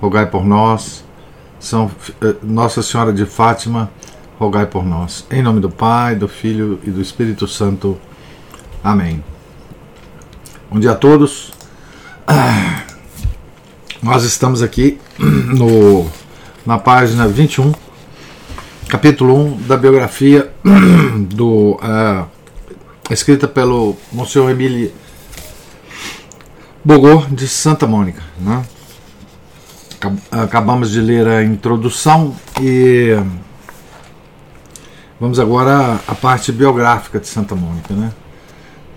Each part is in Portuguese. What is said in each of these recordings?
rogai por nós. São eh, Nossa Senhora de Fátima, rogai por nós. Em nome do Pai, do Filho e do Espírito Santo. Amém. Bom dia a todos. Nós estamos aqui no, na página 21, capítulo 1 da biografia do uh, escrita pelo Monsenhor Emile Bogor de Santa Mônica. Né? Acabamos de ler a introdução e vamos agora à parte biográfica de Santa Mônica. Né?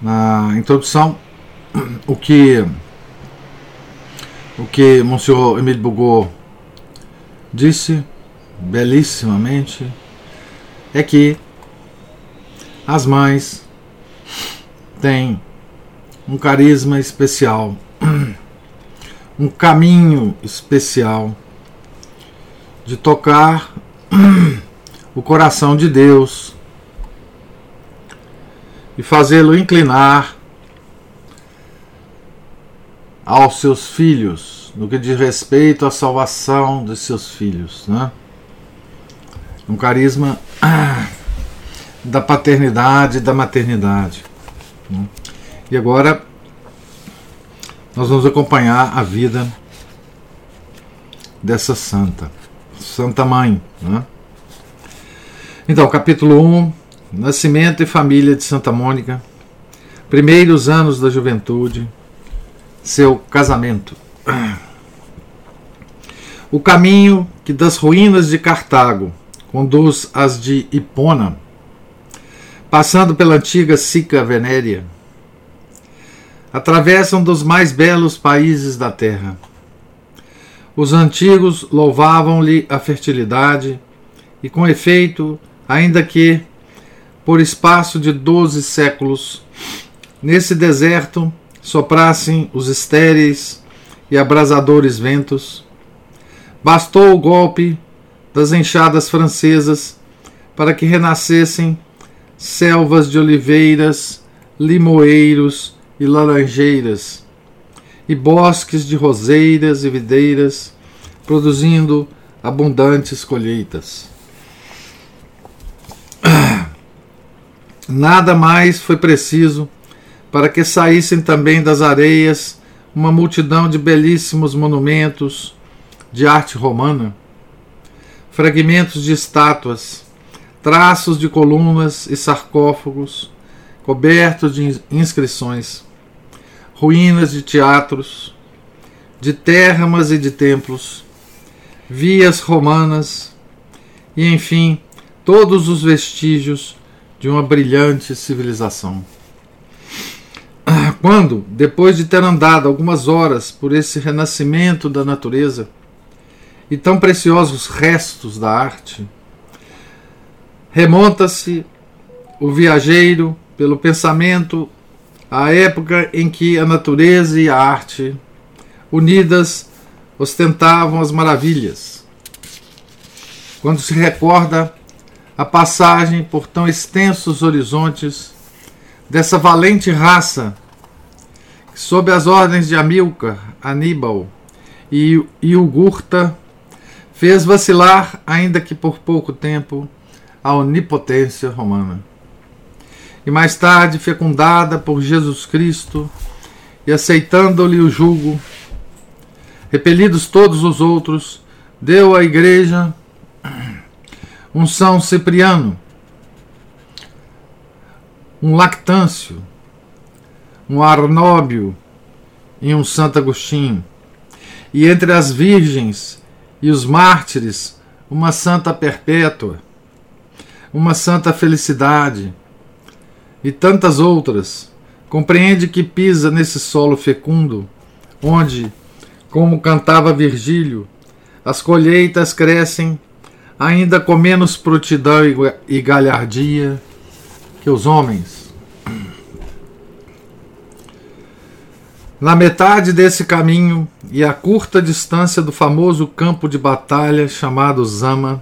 Na introdução, o que o que Monsenhor Emílio Bugô disse belíssimamente é que as mães têm um carisma especial um caminho especial de tocar o coração de Deus e fazê-lo inclinar aos seus filhos, no que diz respeito à salvação de seus filhos. Né? Um carisma da paternidade da maternidade. Né? E agora nós vamos acompanhar a vida dessa santa, Santa Mãe. Né? Então, capítulo 1: Nascimento e família de Santa Mônica, primeiros anos da juventude, seu casamento. O caminho que das ruínas de Cartago conduz às de Hipona, passando pela antiga Sica Venéria atravessam dos mais belos países da terra. Os antigos louvavam-lhe a fertilidade, e com efeito, ainda que, por espaço de doze séculos, nesse deserto soprassem os estéreis e abrasadores ventos, bastou o golpe das enxadas francesas para que renascessem selvas de oliveiras, limoeiros e laranjeiras, e bosques de roseiras e videiras, produzindo abundantes colheitas. Nada mais foi preciso para que saíssem também das areias uma multidão de belíssimos monumentos de arte romana, fragmentos de estátuas, traços de colunas e sarcófagos, cobertos de inscrições, ruínas de teatros, de termas e de templos, vias romanas e, enfim, todos os vestígios de uma brilhante civilização. Quando, depois de ter andado algumas horas por esse renascimento da natureza e tão preciosos restos da arte, remonta-se o viajeiro pelo pensamento à época em que a natureza e a arte, unidas, ostentavam as maravilhas. Quando se recorda a passagem por tão extensos horizontes dessa valente raça, que, sob as ordens de Amílcar, Aníbal e Iugurta, fez vacilar, ainda que por pouco tempo, a onipotência romana e mais tarde fecundada por Jesus Cristo, e aceitando-lhe o jugo, repelidos todos os outros, deu à Igreja um São Cipriano, um Lactâncio, um Arnóbio e um Santo Agostinho, e entre as virgens e os mártires, uma Santa Perpétua, uma Santa Felicidade e tantas outras, compreende que pisa nesse solo fecundo, onde, como cantava Virgílio, as colheitas crescem, ainda com menos prontidão e galhardia que os homens. Na metade desse caminho e a curta distância do famoso campo de batalha chamado Zama,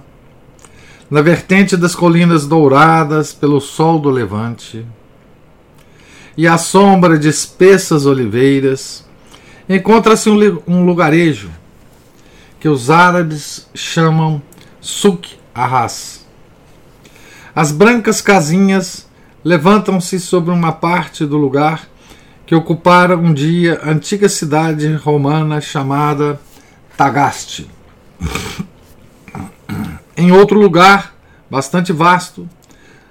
na vertente das colinas douradas pelo sol do levante, e à sombra de espessas oliveiras, encontra-se um lugarejo que os árabes chamam Suk Arras. As brancas casinhas levantam-se sobre uma parte do lugar que ocupara um dia a antiga cidade romana chamada Tagaste. Em outro lugar, bastante vasto,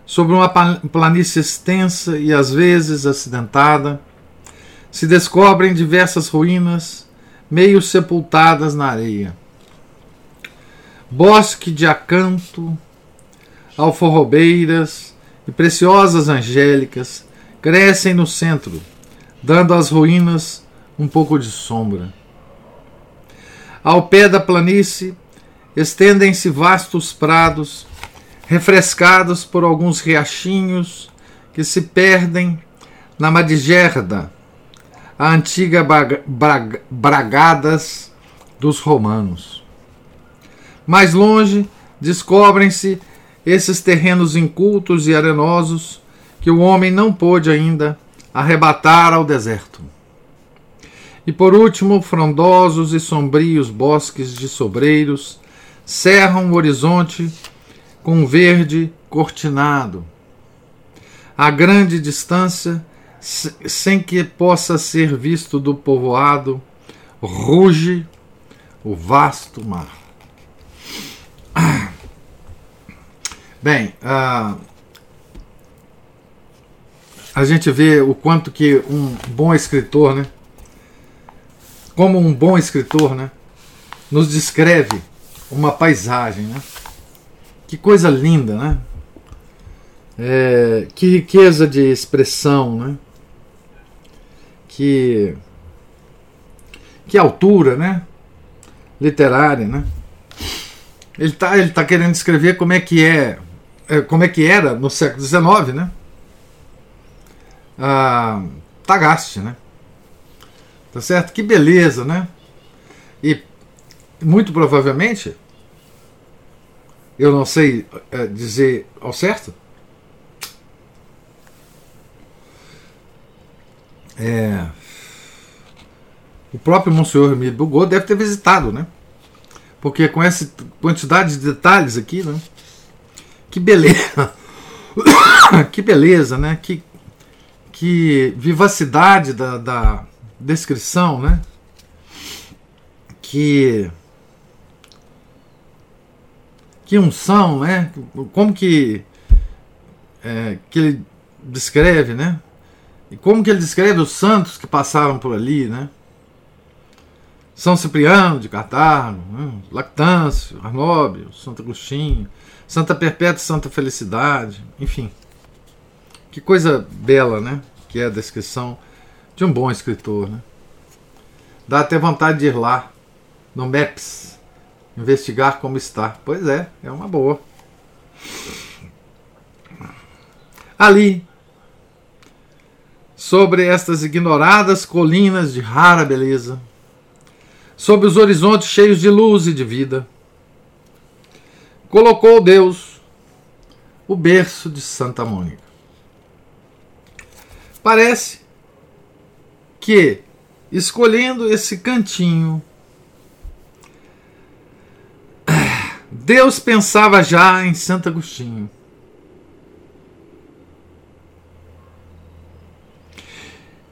sobre uma planície extensa e às vezes acidentada, se descobrem diversas ruínas, meio sepultadas na areia. Bosque de acanto, alforrobeiras e preciosas angélicas crescem no centro dando às ruínas um pouco de sombra. Ao pé da planície estendem-se vastos prados, refrescados por alguns riachinhos que se perdem na Madigerda, a antiga Bragadas dos romanos. Mais longe descobrem-se esses terrenos incultos e arenosos que o homem não pôde ainda arrebatar ao deserto. E por último, frondosos e sombrios bosques de sobreiros cerram o horizonte com verde cortinado. A grande distância, sem que possa ser visto do povoado, ruge o vasto mar. Bem, uh, a gente vê o quanto que um bom escritor, né? Como um bom escritor, né? Nos descreve uma paisagem, né? Que coisa linda, né? É, que riqueza de expressão, né? Que que altura, né? Literária, né? Ele está ele tá querendo descrever como é que é, é como é que era no século XIX, né? ah, Tagaste, né? Tá certo? Que beleza, né? E muito provavelmente, eu não sei é, dizer ao certo, é, o próprio Monsenhor Emílio Bugô deve ter visitado, né? Porque com essa quantidade de detalhes aqui, né? Que beleza! que beleza, né? Que, que vivacidade da, da descrição, né? Que que unção, né? Como que é, que ele descreve, né? E como que ele descreve os santos que passaram por ali, né? São Cipriano de Cartago, né? Lactâncio, Arnóbio, Santo Agostinho, Santa Perpétua Santa Felicidade, enfim. Que coisa bela, né? que é a descrição de um bom escritor. Né? Dá até vontade de ir lá, no MEPS, investigar como está. Pois é, é uma boa. Ali, sobre estas ignoradas colinas de rara beleza, sob os horizontes cheios de luz e de vida, colocou Deus o berço de Santa Mônica. Parece que, escolhendo esse cantinho, Deus pensava já em Santo Agostinho.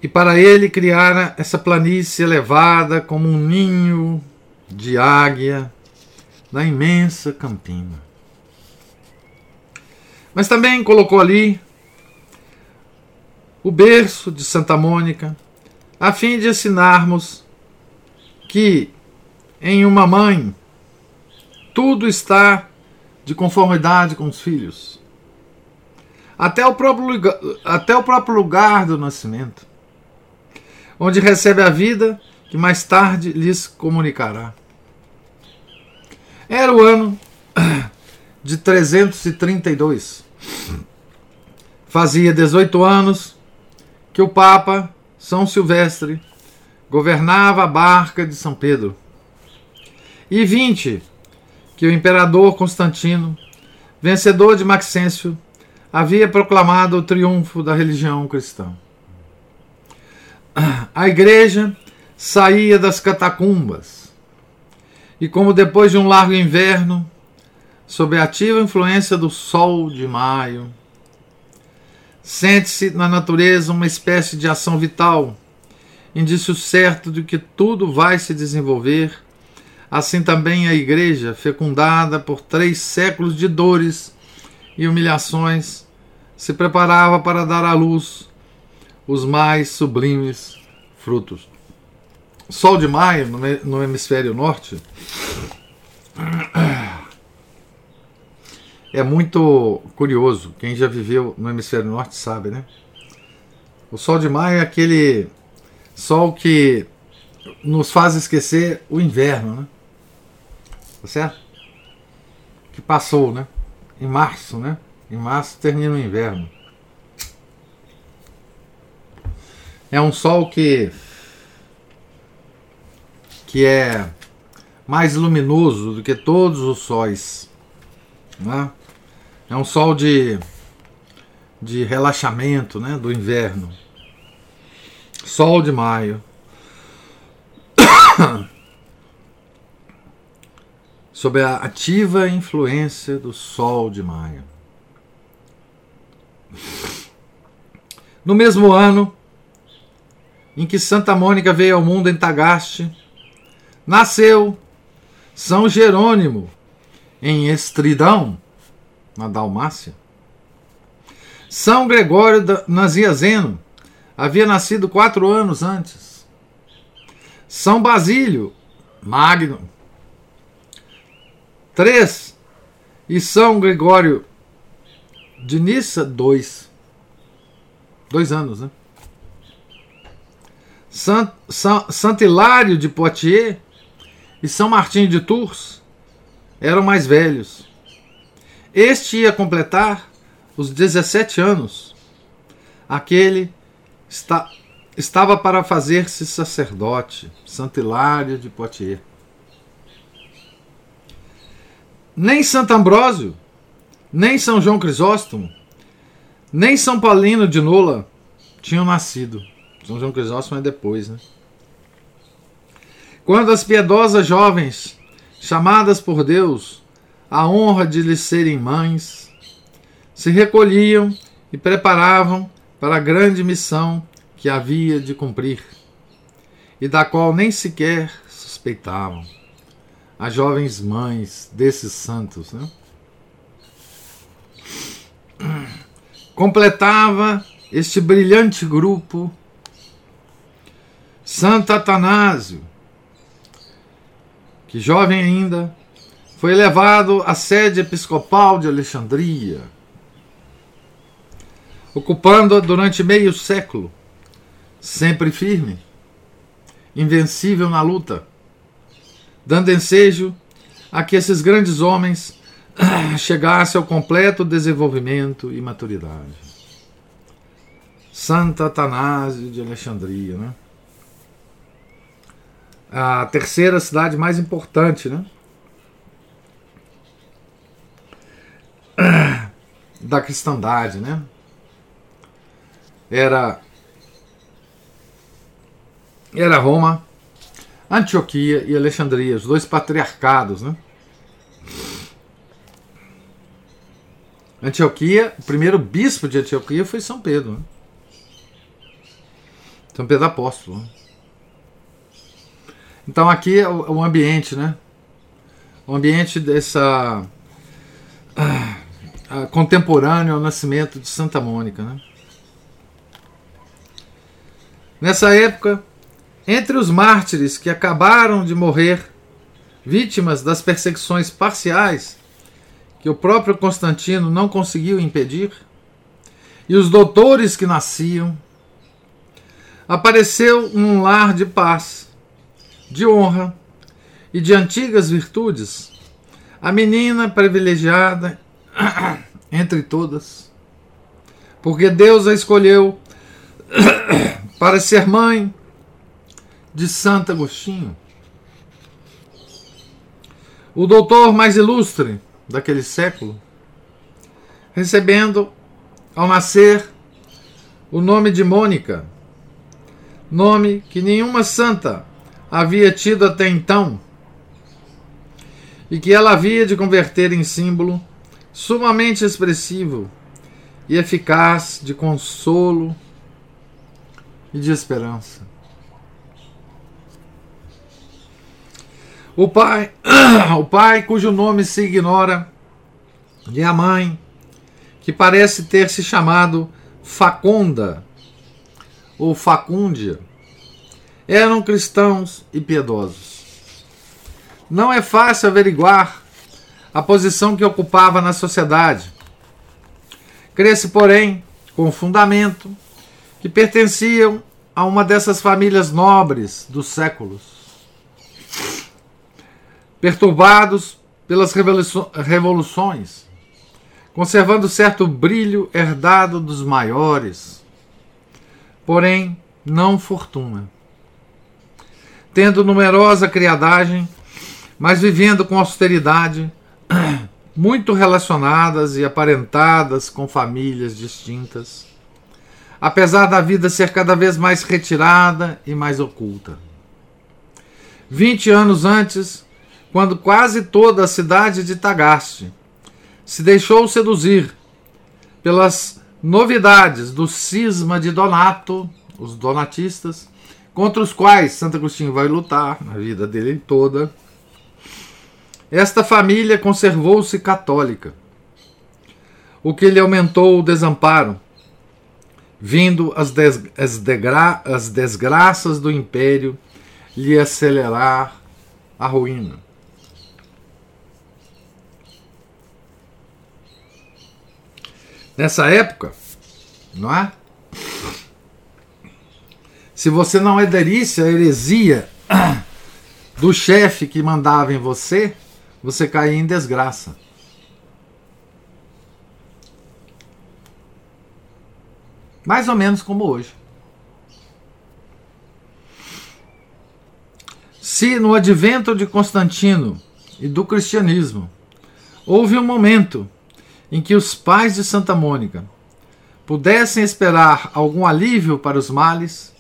E para ele criara essa planície elevada como um ninho de águia na imensa campina. Mas também colocou ali o berço de Santa Mônica, a fim de ensinarmos que em uma mãe tudo está de conformidade com os filhos. Até o próprio lugar, até o próprio lugar do nascimento, onde recebe a vida que mais tarde lhes comunicará. Era o ano de 332. Fazia 18 anos que o Papa São Silvestre governava a barca de São Pedro. E 20 que o imperador Constantino, vencedor de Maxêncio, havia proclamado o triunfo da religião cristã. A igreja saía das catacumbas e, como depois de um largo inverno, sob a ativa influência do sol de maio, sente-se na natureza uma espécie de ação vital, indício certo de que tudo vai se desenvolver. Assim também a igreja, fecundada por três séculos de dores e humilhações, se preparava para dar à luz os mais sublimes frutos. Sol de maio, no hemisfério norte, é muito curioso. Quem já viveu no hemisfério norte sabe, né? O sol de maio é aquele sol que nos faz esquecer o inverno, né? Tá certo? Que passou, né? Em março, né? Em março termina o inverno. É um sol que que é mais luminoso do que todos os sóis. Né? É um sol de, de relaxamento né, do inverno. Sol de maio. Sob a ativa influência do sol de maio. No mesmo ano em que Santa Mônica veio ao mundo em Tagaste, nasceu São Jerônimo em Estridão, na Dalmácia. São Gregório Naziazeno havia nascido quatro anos antes. São Basílio Magno, três. E São Gregório de Nissa, dois. Dois anos, né? Sant, Sant, Sant Hilário de Poitiers e São Martim de Tours eram mais velhos. Este ia completar os 17 anos. Aquele está, estava para fazer-se sacerdote, Santo Hilário de Poitiers. Nem Santo Ambrósio, nem São João Crisóstomo, nem São Paulino de Nola tinham nascido. São João Crisóstomo é depois, né? Quando as piedosas jovens, chamadas por Deus a honra de lhes serem mães, se recolhiam e preparavam para a grande missão que havia de cumprir, e da qual nem sequer suspeitavam. As jovens mães desses santos. Né? Completava este brilhante grupo Santo Atanásio, que jovem ainda foi levado à sede episcopal de Alexandria, ocupando-a durante meio século, sempre firme, invencível na luta, dando ensejo a que esses grandes homens chegassem ao completo desenvolvimento e maturidade. Santo Atanásio de Alexandria, né? A terceira cidade mais importante, né? da cristandade, né? Era era Roma, Antioquia e Alexandria, os dois patriarcados, né? Antioquia, o primeiro bispo de Antioquia foi São Pedro, né? São Pedro Apóstolo. Né? Então aqui é o ambiente, né? O ambiente dessa ah, contemporâneo ao nascimento de Santa Mônica. Né? Nessa época, entre os mártires que acabaram de morrer, vítimas das perseguições parciais que o próprio Constantino não conseguiu impedir, e os doutores que nasciam, apareceu um lar de paz, de honra e de antigas virtudes. A menina privilegiada entre todas, porque Deus a escolheu para ser mãe de Santo Agostinho, o doutor mais ilustre daquele século, recebendo ao nascer o nome de Mônica, nome que nenhuma santa havia tido até então e que ela havia de converter em símbolo sumamente expressivo e eficaz de consolo e de esperança. O pai, o pai cujo nome se ignora, e a mãe, que parece ter se chamado Faconda ou Facúndia, eram cristãos e piedosos. Não é fácil averiguar a posição que ocupava na sociedade. Cresce, porém, com fundamento que pertenciam a uma dessas famílias nobres dos séculos. Perturbados pelas revoluções, conservando certo brilho herdado dos maiores, porém não fortuna. Tendo numerosa criadagem, mas vivendo com austeridade, muito relacionadas e aparentadas com famílias distintas, apesar da vida ser cada vez mais retirada e mais oculta. Vinte anos antes, quando quase toda a cidade de Tagaste se deixou seduzir pelas novidades do cisma de Donato, os donatistas, contra os quais Santo Agostinho vai lutar na vida dele toda, esta família conservou-se católica, o que lhe aumentou o desamparo, vindo as, des as, as desgraças do império lhe acelerar a ruína. Nessa época, não é? Se você não aderisse à heresia do chefe que mandava em você, você caía em desgraça. Mais ou menos como hoje. Se no advento de Constantino e do cristianismo houve um momento em que os pais de Santa Mônica pudessem esperar algum alívio para os males,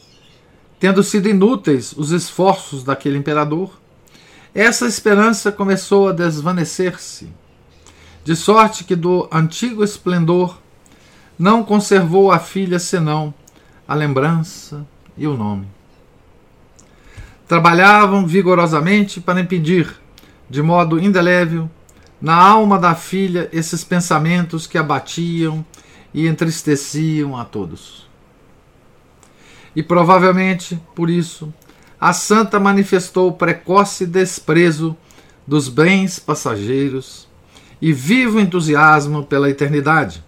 tendo sido inúteis os esforços daquele imperador, essa esperança começou a desvanecer-se, de sorte que do antigo esplendor não conservou a filha senão a lembrança e o nome. Trabalhavam vigorosamente para impedir, de modo indelével, na alma da filha esses pensamentos que abatiam e entristeciam a todos. E provavelmente, por isso, a santa manifestou precoce desprezo dos bens passageiros e vivo entusiasmo pela eternidade,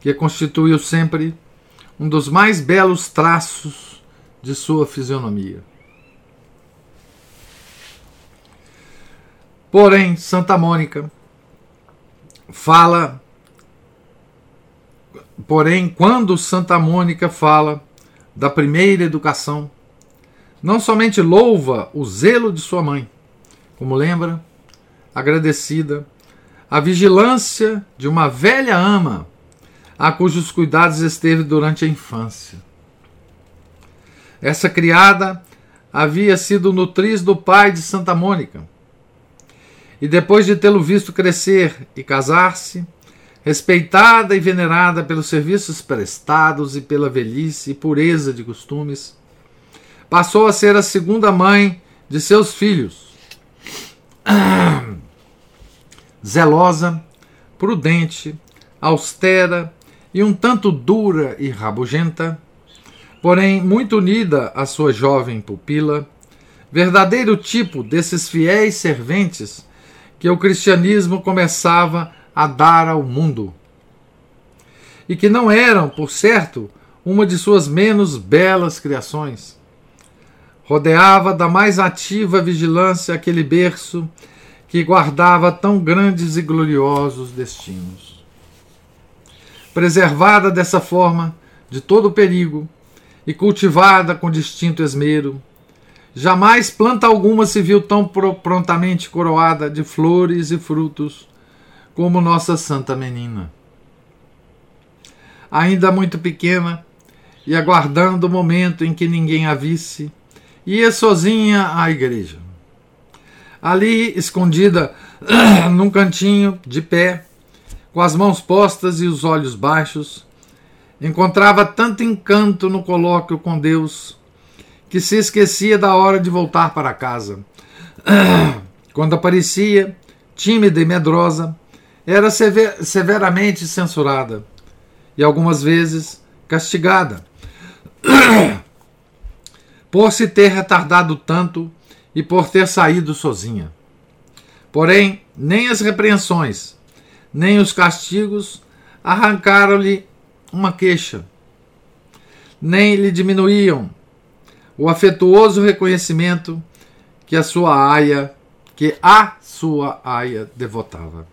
que constituiu sempre um dos mais belos traços de sua fisionomia. Porém, Santa Mônica fala. Porém, quando Santa Mônica fala da primeira educação, não somente louva o zelo de sua mãe, como lembra, agradecida, a vigilância de uma velha ama, a cujos cuidados esteve durante a infância. Essa criada havia sido nutriz do pai de Santa Mônica, e depois de tê-lo visto crescer e casar-se, respeitada e venerada pelos serviços prestados e pela velhice e pureza de costumes, passou a ser a segunda mãe de seus filhos. Zelosa, prudente, austera e um tanto dura e rabugenta, porém muito unida à sua jovem pupila, verdadeiro tipo desses fiéis serventes que o cristianismo começava a dar ao mundo. E que não eram, por certo, uma de suas menos belas criações rodeava da mais ativa vigilância aquele berço que guardava tão grandes e gloriosos destinos. Preservada dessa forma de todo perigo e cultivada com distinto esmero, jamais planta alguma se viu tão prontamente coroada de flores e frutos como nossa Santa Menina. Ainda muito pequena e aguardando o momento em que ninguém a visse, ia sozinha à igreja. Ali, escondida num cantinho, de pé, com as mãos postas e os olhos baixos, encontrava tanto encanto no colóquio com Deus que se esquecia da hora de voltar para casa. Quando aparecia, tímida e medrosa, era sever severamente censurada e algumas vezes castigada por se ter retardado tanto e por ter saído sozinha. Porém, nem as repreensões, nem os castigos arrancaram-lhe uma queixa, nem lhe diminuíam o afetuoso reconhecimento que a sua aia, que a sua aia devotava.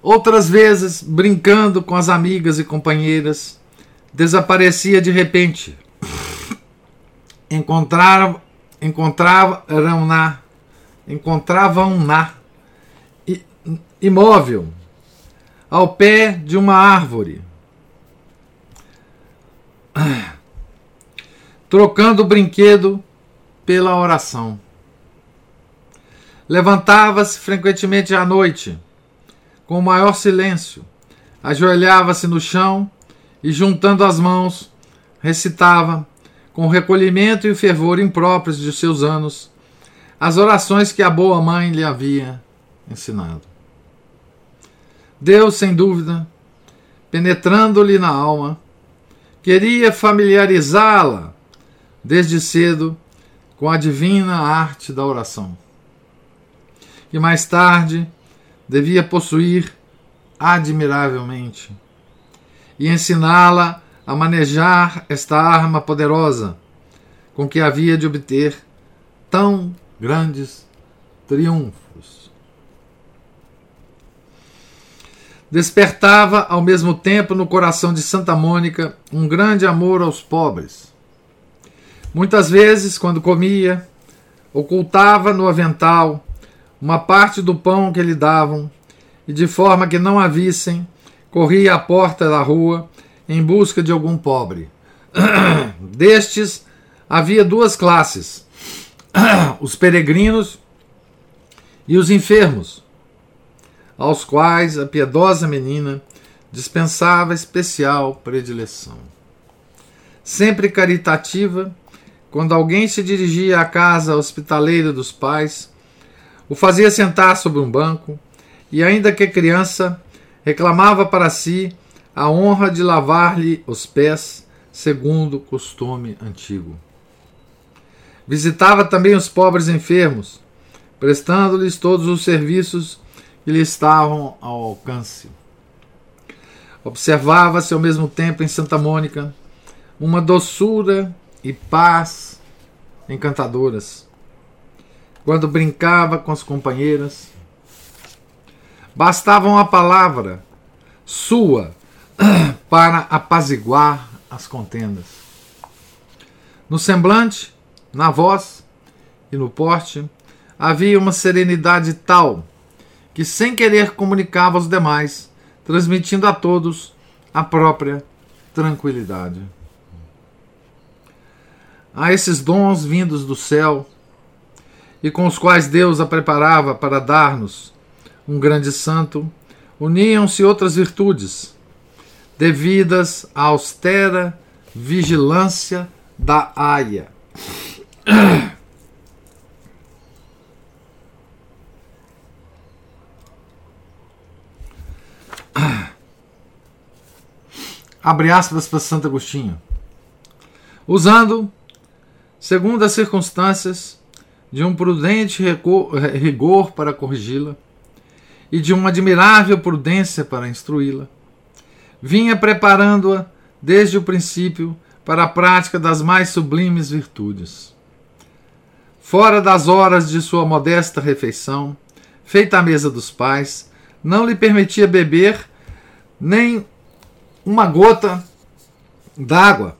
Outras vezes, brincando com as amigas e companheiras, desaparecia de repente. Encontraram, encontraram na, encontravam na imóvel, ao pé de uma árvore, trocando o brinquedo pela oração. Levantava-se frequentemente à noite, com o maior silêncio, ajoelhava-se no chão e, juntando as mãos, recitava, com recolhimento e fervor impróprios de seus anos, as orações que a boa mãe lhe havia ensinado. Deus, sem dúvida, penetrando-lhe na alma, queria familiarizá-la desde cedo com a divina arte da oração, que mais tarde devia possuir admiravelmente e ensiná-la a manejar esta arma poderosa com que havia de obter tão grandes triunfos. Despertava ao mesmo tempo no coração de Santa Mônica um grande amor aos pobres. Muitas vezes, quando comia, ocultava no avental uma parte do pão que lhe davam, e de forma que não a vissem, corria à porta da rua em busca de algum pobre. Destes havia duas classes: os peregrinos e os enfermos, aos quais a piedosa menina dispensava especial predileção. Sempre caritativa, quando alguém se dirigia à casa hospitaleira dos pais, o fazia sentar sobre um banco e, ainda que criança, reclamava para si a honra de lavar-lhe os pés, segundo o costume antigo. Visitava também os pobres enfermos, prestando-lhes todos os serviços que lhe estavam ao alcance. Observava-se ao mesmo tempo em Santa Mônica uma doçura e paz encantadoras quando brincava com as companheiras. Bastava uma palavra sua para apaziguar as contendas. No semblante, na voz e no porte havia uma serenidade tal que, sem querer, comunicava aos demais, transmitindo a todos a própria tranquilidade. A esses dons vindos do céu, e com os quais Deus a preparava para dar-nos um grande santo, uniam-se outras virtudes, devidas à austera vigilância da aia. Abre aspas para Santo Agostinho. Usando, segundo as circunstâncias, de um prudente rigor para corrigi-la e de uma admirável prudência para instruí-la. Vinha preparando-a desde o princípio para a prática das mais sublimes virtudes. fora das horas de sua modesta refeição, feita à mesa dos pais, não lhe permitia beber nem uma gota d'água,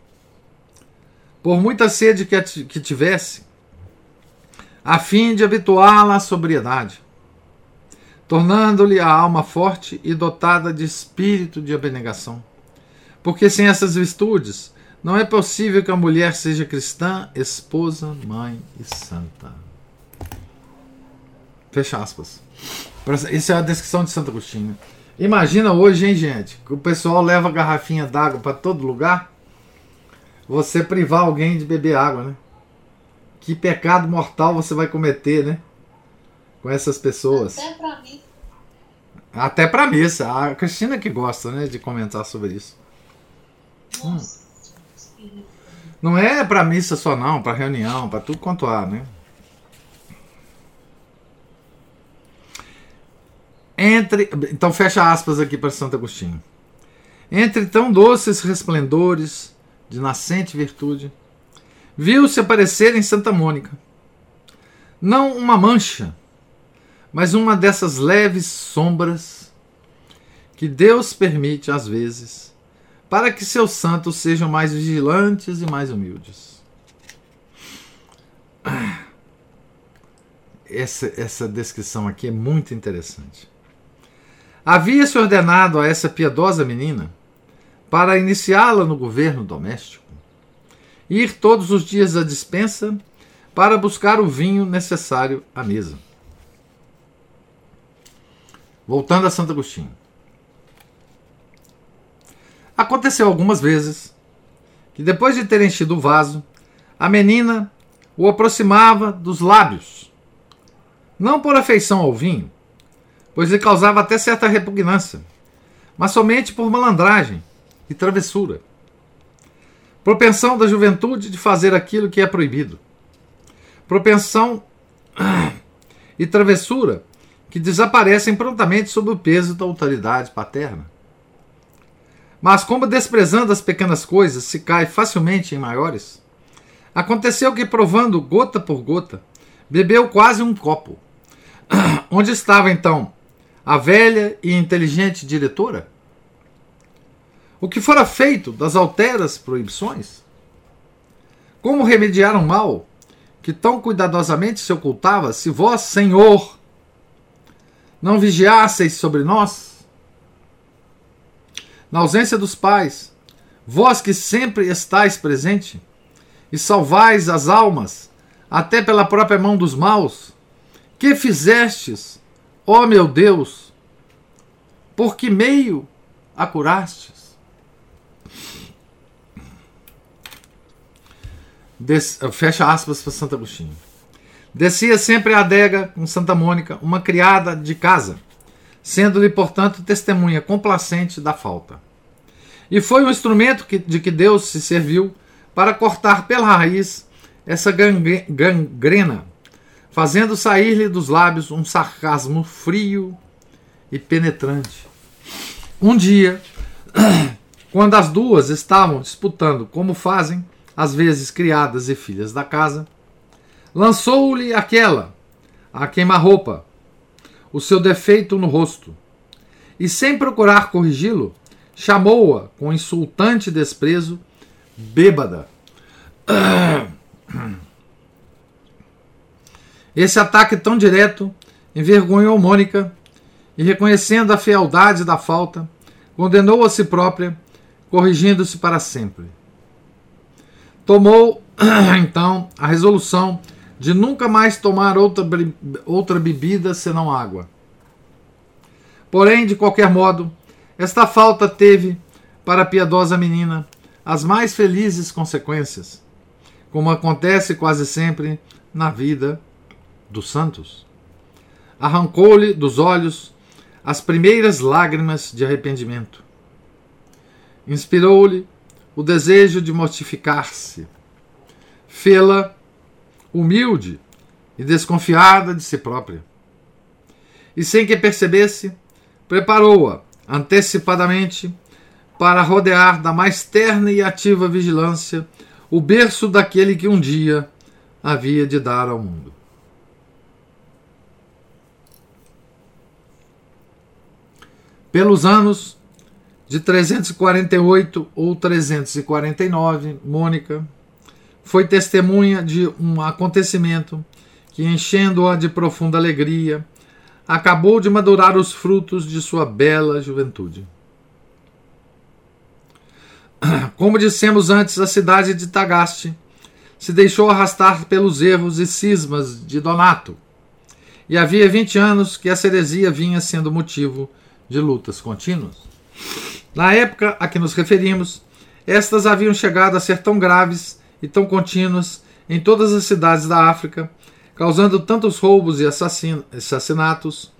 por muita sede que tivesse, a fim de habituá-la à sobriedade, tornando-lhe a alma forte e dotada de espírito de abnegação. Porque sem essas virtudes, não é possível que a mulher seja cristã, esposa, mãe e santa. Fecha aspas. Essa é a descrição de Santo Agostinho. Imagina hoje, hein, gente, que o pessoal leva garrafinha d'água para todo lugar. Você privar alguém de beber água, né? Que pecado mortal você vai cometer, né? Com essas pessoas. Até pra missa. Até pra missa. A Cristina que gosta, né, de comentar sobre isso. Hum. Não é pra missa só não, pra reunião, pra tudo quanto há, né? Entre, então fecha aspas aqui para Santo Agostinho. Entre tão doces resplendores de nascente virtude, viu-se aparecer em Santa Mônica não uma mancha, mas uma dessas leves sombras que Deus permite às vezes para que seus santos sejam mais vigilantes e mais humildes. Essa, essa descrição aqui é muito interessante. Havia-se ordenado a essa piedosa menina, para iniciá-la no governo doméstico, ir todos os dias à dispensa para buscar o vinho necessário à mesa. Voltando a Santo Agostinho. Aconteceu algumas vezes que, depois de ter enchido o vaso, a menina o aproximava dos lábios, não por afeição ao vinho, pois lhe causava até certa repugnância, mas somente por malandragem e travessura. Propensão da juventude de fazer aquilo que é proibido. Propensão e travessura que desaparecem prontamente sob o peso da autoridade paterna. Mas, como desprezando as pequenas coisas se cai facilmente em maiores, aconteceu que, provando gota por gota, bebeu quase um copo. Onde estava então a velha e inteligente diretora? O que fora feito das alteras proibições? Como remediar um mal que tão cuidadosamente se ocultava se vós, Senhor, não vigiasseis sobre nós? Na ausência dos pais, vós que sempre estáis presente e salvais as almas até pela própria mão dos maus, que fizestes Ó meu Deus, por que meio a curastes? Des, fecha aspas para Santo Agostinho. Descia sempre à adega com Santa Mônica, uma criada de casa, sendo-lhe, portanto, testemunha complacente da falta. E foi um instrumento que, de que Deus se serviu para cortar pela raiz essa gangrena fazendo sair-lhe dos lábios um sarcasmo frio e penetrante. Um dia, quando as duas estavam disputando como fazem, às vezes criadas e filhas da casa, lançou-lhe aquela, a queima-roupa, o seu defeito no rosto, e sem procurar corrigi-lo, chamou-a com insultante desprezo, bêbada. Esse ataque tão direto envergonhou Mônica e, reconhecendo a fealdade da falta, condenou a si própria, corrigindo-se para sempre. Tomou, então, a resolução de nunca mais tomar outra, outra bebida senão água. Porém, de qualquer modo, esta falta teve, para a piedosa menina, as mais felizes consequências, como acontece quase sempre na vida dos santos, arrancou-lhe dos olhos as primeiras lágrimas de arrependimento. Inspirou-lhe o desejo de mortificar-se. Fê-la humilde e desconfiada de si própria. E sem que percebesse, preparou-a antecipadamente para rodear da mais terna e ativa vigilância o berço daquele que um dia havia de dar ao mundo. Pelos anos de 348 ou 349, Mônica foi testemunha de um acontecimento que, enchendo-a de profunda alegria, acabou de madurar os frutos de sua bela juventude. Como dissemos antes, a cidade de Tagaste se deixou arrastar pelos erros e cismas de Donato, e havia vinte anos que essa heresia vinha sendo motivo de lutas contínuas. Na época a que nos referimos, estas haviam chegado a ser tão graves e tão contínuas em todas as cidades da África, causando tantos roubos e assassinatos,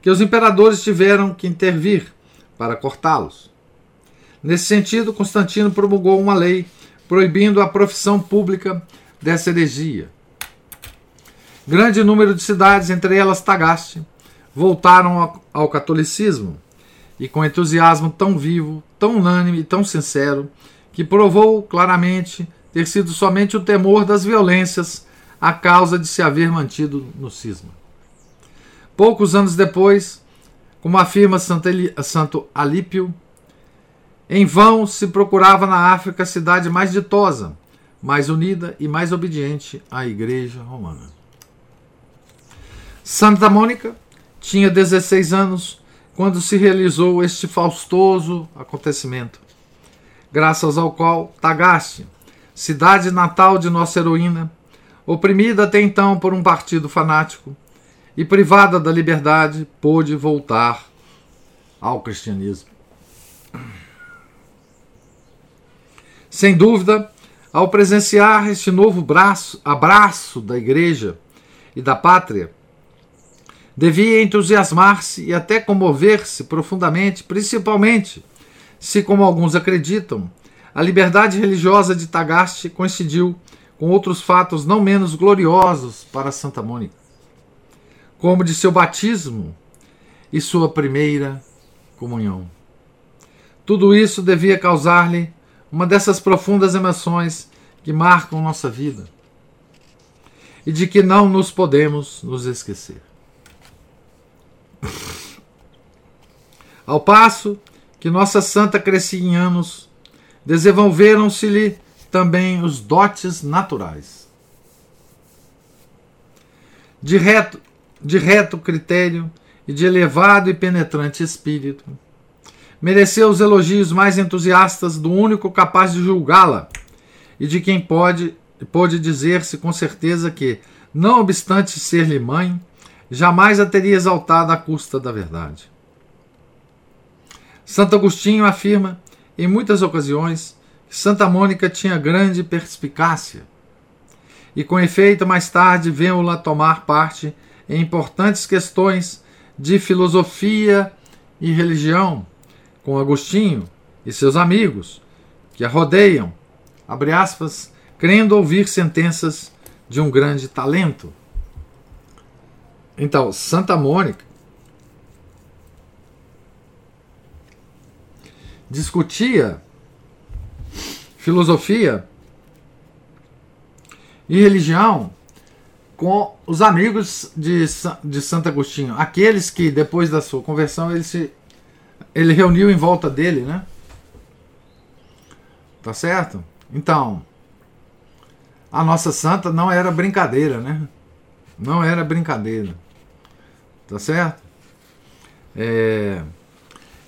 que os imperadores tiveram que intervir para cortá-los. Nesse sentido, Constantino promulgou uma lei proibindo a profissão pública dessa heresia. Grande número de cidades, entre elas Tagaste, voltaram ao catolicismo e com entusiasmo tão vivo, tão unânime e tão sincero, que provou claramente ter sido somente o temor das violências a causa de se haver mantido no cisma. Poucos anos depois, como afirma Santo Alípio, em vão se procurava na África a cidade mais ditosa, mais unida e mais obediente à Igreja Romana. Santa Mônica tinha 16 anos quando se realizou este faustoso acontecimento, graças ao qual Tagaste, cidade natal de nossa heroína, oprimida até então por um partido fanático e privada da liberdade, pôde voltar ao cristianismo. Sem dúvida, ao presenciar este novo braço, abraço da igreja e da pátria, devia entusiasmar-se e até comover-se profundamente, principalmente se, como alguns acreditam, a liberdade religiosa de Tagaste coincidiu com outros fatos não menos gloriosos para Santa Mônica, como de seu batismo e sua primeira comunhão. Tudo isso devia causar-lhe uma dessas profundas emoções que marcam nossa vida e de que não nos podemos nos esquecer. Ao passo que nossa santa crescia em anos, desenvolveram-se-lhe também os dotes naturais. De reto, de reto critério e de elevado e penetrante espírito, mereceu os elogios mais entusiastas do único capaz de julgá-la e de quem pode pode dizer-se com certeza que, não obstante ser-lhe mãe, jamais a teria exaltado à custa da verdade. Santo Agostinho afirma, em muitas ocasiões, que Santa Mônica tinha grande perspicácia, e com efeito mais tarde vemos-la tomar parte em importantes questões de filosofia e religião, com Agostinho e seus amigos, que a rodeiam, abre aspas, crendo ouvir sentenças de um grande talento. Então, Santa Mônica discutia filosofia e religião com os amigos de, de Santo Agostinho, aqueles que depois da sua conversão ele se ele reuniu em volta dele, né? Tá certo? Então, a nossa santa não era brincadeira, né? Não era brincadeira. Tá certo? É...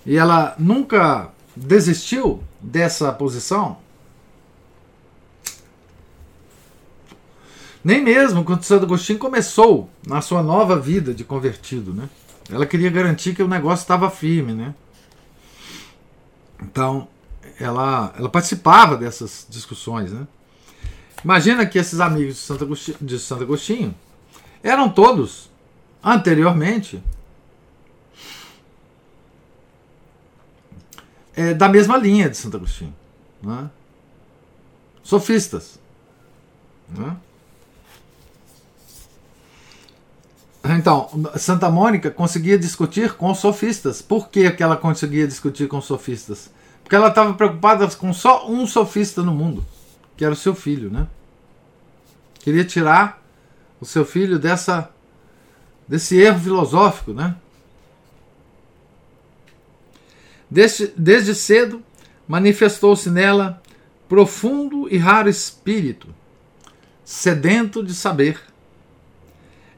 E ela nunca desistiu dessa posição. Nem mesmo quando Santo Agostinho começou na sua nova vida de convertido, né? Ela queria garantir que o negócio estava firme, né? Então, ela, ela participava dessas discussões, né? Imagina que esses amigos de Santo Agostinho, de Santo Agostinho eram todos, anteriormente, é, da mesma linha de Santo Agostinho. Né? Sofistas. Né? Então, Santa Mônica conseguia discutir com sofistas. Por que, que ela conseguia discutir com sofistas? Porque ela estava preocupada com só um sofista no mundo, que era o seu filho, né? Queria tirar o seu filho dessa desse erro filosófico, né? Desde, desde cedo manifestou-se nela profundo e raro espírito, sedento de saber.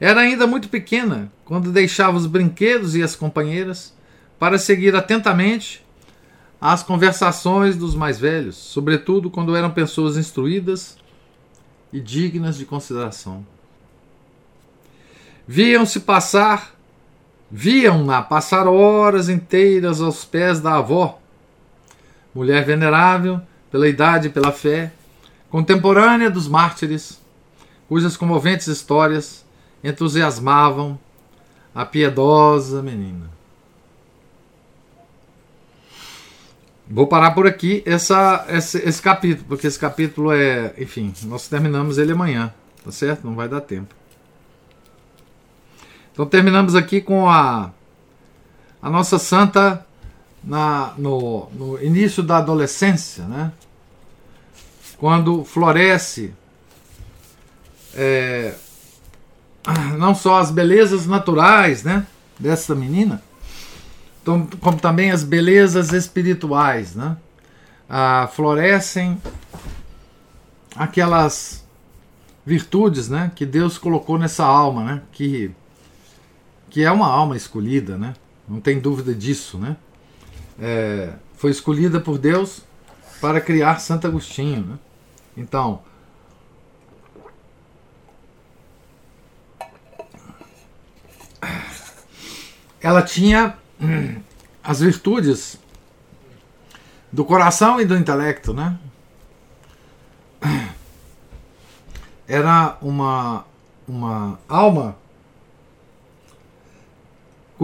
Era ainda muito pequena quando deixava os brinquedos e as companheiras para seguir atentamente as conversações dos mais velhos, sobretudo quando eram pessoas instruídas e dignas de consideração. Viam-se passar, viam-na passar horas inteiras aos pés da avó, mulher venerável pela idade e pela fé, contemporânea dos mártires, cujas comoventes histórias entusiasmavam a piedosa menina. Vou parar por aqui essa, esse, esse capítulo, porque esse capítulo é. Enfim, nós terminamos ele amanhã, tá certo? Não vai dar tempo. Então terminamos aqui com a, a nossa santa na, no, no início da adolescência, né? quando floresce é, não só as belezas naturais né, dessa menina, como também as belezas espirituais, né? Ah, florescem aquelas virtudes, né, que Deus colocou nessa alma, né, que que é uma alma escolhida, né? Não tem dúvida disso, né? É, foi escolhida por Deus para criar Santo Agostinho, né? Então, ela tinha as virtudes do coração e do intelecto, né? Era uma, uma alma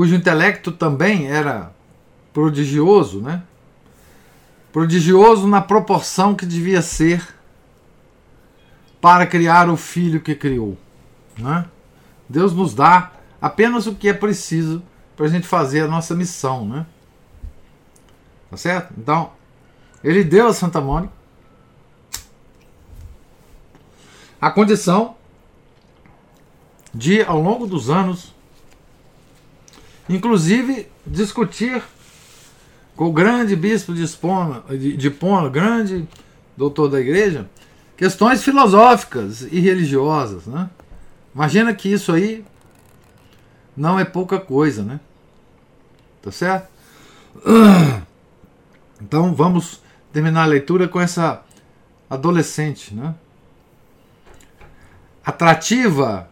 cujo intelecto também era prodigioso, né? Prodigioso na proporção que devia ser para criar o filho que criou, né? Deus nos dá apenas o que é preciso para a gente fazer a nossa missão, né? Tá certo? Então, ele deu a Santa Mônica a condição de, ao longo dos anos, inclusive discutir com o grande bispo de, Espona, de, de Pona, grande doutor da igreja, questões filosóficas e religiosas. Né? Imagina que isso aí não é pouca coisa, né? Tá certo? Então vamos terminar a leitura com essa adolescente, né? Atrativa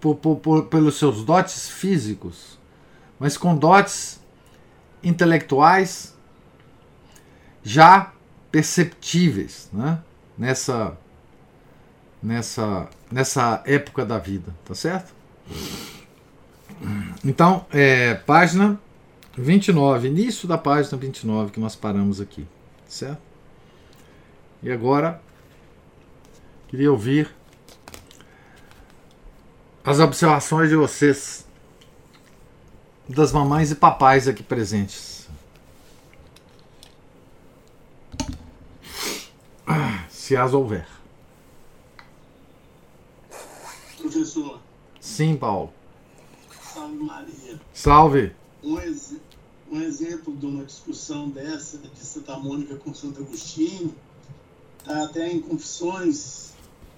por, por, pelos seus dotes físicos, mas com dotes intelectuais já perceptíveis, né? Nessa nessa nessa época da vida, tá certo? Então, é, página 29, início da página 29 que nós paramos aqui, certo? E agora, queria ouvir as observações de vocês, das mamães e papais aqui presentes. Se as houver. Professor. Sim, Paulo. Salve Maria. Salve. Um, ex um exemplo de uma discussão dessa de Santa Mônica com Santo Agostinho está até em Confissões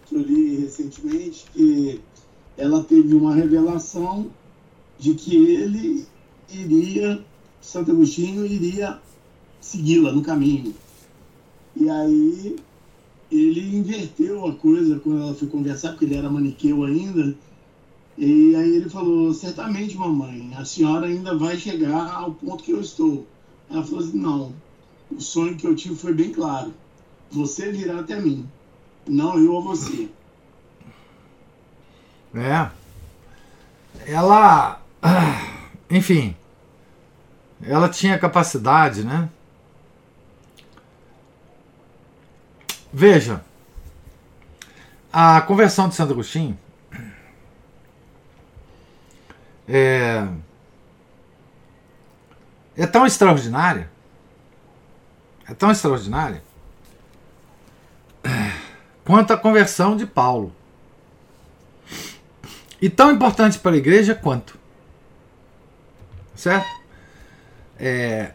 que eu li recentemente que ela teve uma revelação de que ele iria, Santo Agostinho iria segui-la no caminho. E aí ele inverteu a coisa quando ela foi conversar, porque ele era maniqueu ainda, e aí ele falou: Certamente, mamãe, a senhora ainda vai chegar ao ponto que eu estou. Ela falou assim: Não, o sonho que eu tive foi bem claro. Você virá até mim, não eu a você. É. Ela. Enfim. Ela tinha capacidade, né? Veja. A conversão de Santo Agostinho é, é tão extraordinária, é tão extraordinária, quanto a conversão de Paulo. E tão importante para a igreja quanto. Certo? É,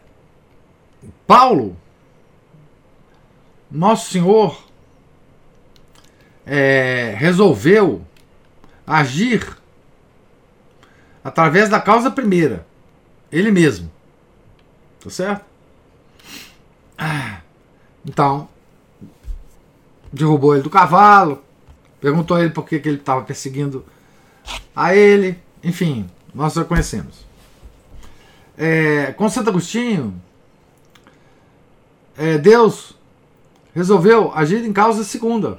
Paulo, Nosso Senhor, é, resolveu agir através da causa primeira, ele mesmo. Tá certo? Ah, então, derrubou ele do cavalo, perguntou a ele por que, que ele estava perseguindo a ele, enfim, nós já conhecemos. É, com Santo Agostinho, é, Deus resolveu agir em causa segunda.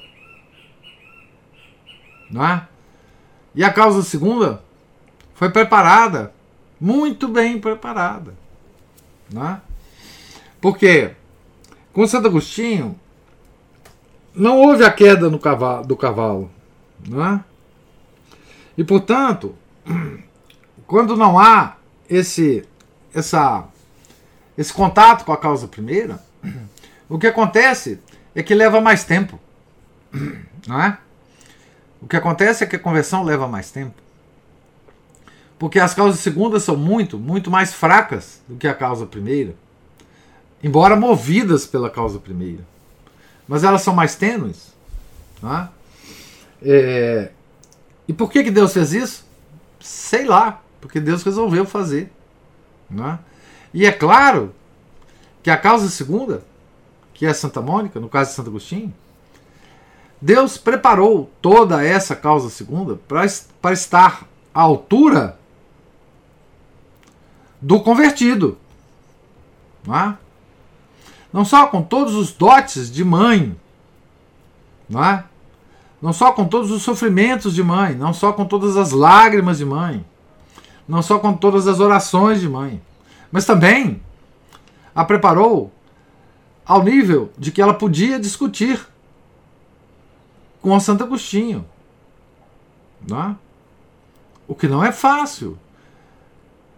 Não é? E a causa segunda foi preparada, muito bem preparada. Não é? Porque com Santo Agostinho não houve a queda no cavalo, do cavalo. Não é? E portanto, quando não há esse, essa, esse contato com a causa primeira, o que acontece é que leva mais tempo. Não é? O que acontece é que a conversão leva mais tempo. Porque as causas segundas são muito, muito mais fracas do que a causa primeira. Embora movidas pela causa primeira. Mas elas são mais tênues. Não é? É... E por que, que Deus fez isso? Sei lá. Porque Deus resolveu fazer. Não é? E é claro que a causa segunda, que é Santa Mônica, no caso de Santo Agostinho, Deus preparou toda essa causa segunda para estar à altura do convertido. Não, é? não só com todos os dotes de mãe, não, é? Não só com todos os sofrimentos de mãe, não só com todas as lágrimas de mãe, não só com todas as orações de mãe, mas também a preparou ao nível de que ela podia discutir com o Santo Agostinho. Não é? O que não é fácil.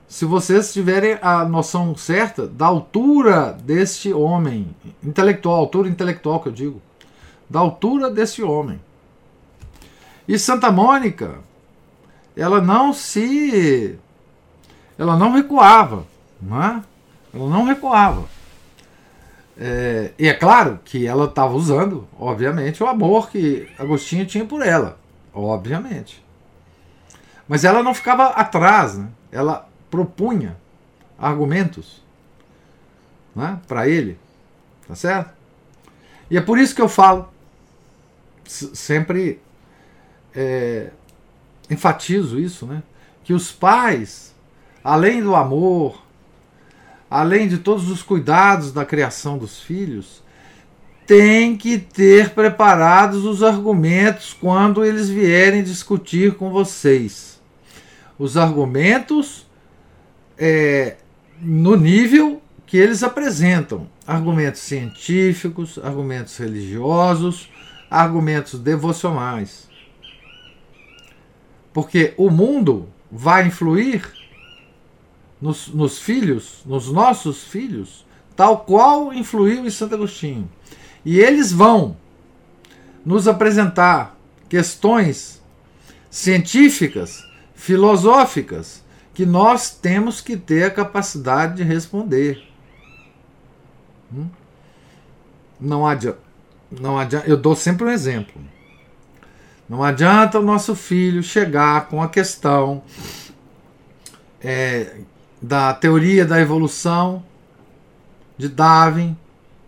Se vocês tiverem a noção certa da altura deste homem, intelectual, altura intelectual que eu digo, da altura desse homem. E Santa Mônica, ela não se. Ela não recuava. Não é? Ela não recuava. É, e é claro que ela estava usando, obviamente, o amor que Agostinho tinha por ela. Obviamente. Mas ela não ficava atrás, né? ela propunha argumentos né, para ele. Tá certo? E é por isso que eu falo, sempre é, enfatizo isso, né? Que os pais, além do amor, além de todos os cuidados da criação dos filhos, tem que ter preparados os argumentos quando eles vierem discutir com vocês. Os argumentos é, no nível que eles apresentam: argumentos científicos, argumentos religiosos, argumentos devocionais. Porque o mundo vai influir nos, nos filhos, nos nossos filhos, tal qual influiu em Santo Agostinho. E eles vão nos apresentar questões científicas, filosóficas, que nós temos que ter a capacidade de responder. Hum? Não adianta, não adianta. Eu dou sempre um exemplo. Não adianta o nosso filho chegar com a questão é, da teoria da evolução de Darwin,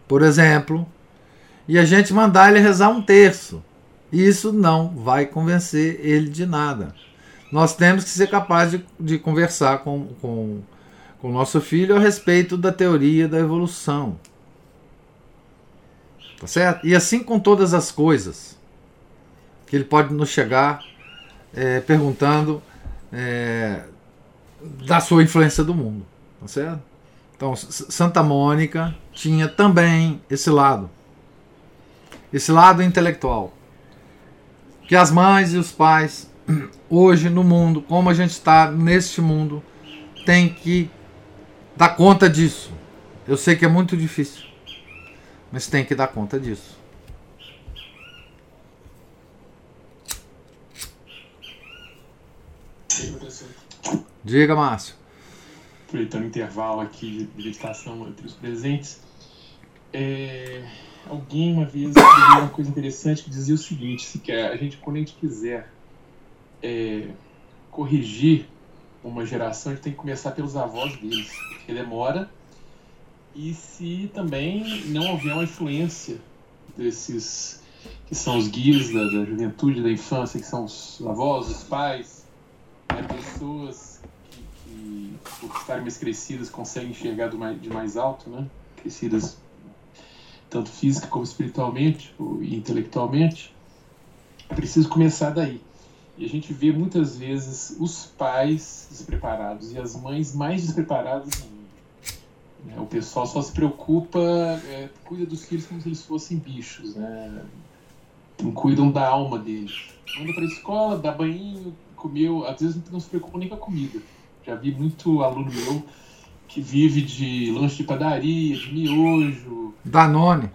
por exemplo, e a gente mandar ele rezar um terço. Isso não vai convencer ele de nada. Nós temos que ser capazes de, de conversar com, com, com o nosso filho a respeito da teoria da evolução. Tá certo? E assim com todas as coisas. Que ele pode nos chegar é, perguntando é, da sua influência do mundo. Tá certo? Então, Santa Mônica tinha também esse lado. Esse lado intelectual. Que as mães e os pais, hoje no mundo, como a gente está neste mundo, tem que dar conta disso. Eu sei que é muito difícil, mas tem que dar conta disso. Diga, Márcio. Aproveitando o intervalo aqui de meditação entre os presentes, é, alguém uma vez escreveu uma coisa interessante que dizia o seguinte: se quer, a gente, quando a gente quiser é, corrigir uma geração, a gente tem que começar pelos avós deles, porque demora. E se também não houver uma influência desses que são os guias da, da juventude, da infância, que são os avós, os pais, né, pessoas estarem mais crescidas, conseguem enxergar de mais alto, né? crescidas tanto física como espiritualmente e intelectualmente, é preciso começar daí. E a gente vê muitas vezes os pais despreparados e as mães mais despreparadas ainda. Né? O pessoal só se preocupa, é, cuida dos filhos como se eles fossem bichos, né? não cuidam da alma deles. Manda para a escola, dá banho, comeu, às vezes não se preocupa nem com a comida. Já vi muito aluno meu que vive de lanche de padaria, de miojo. Danone.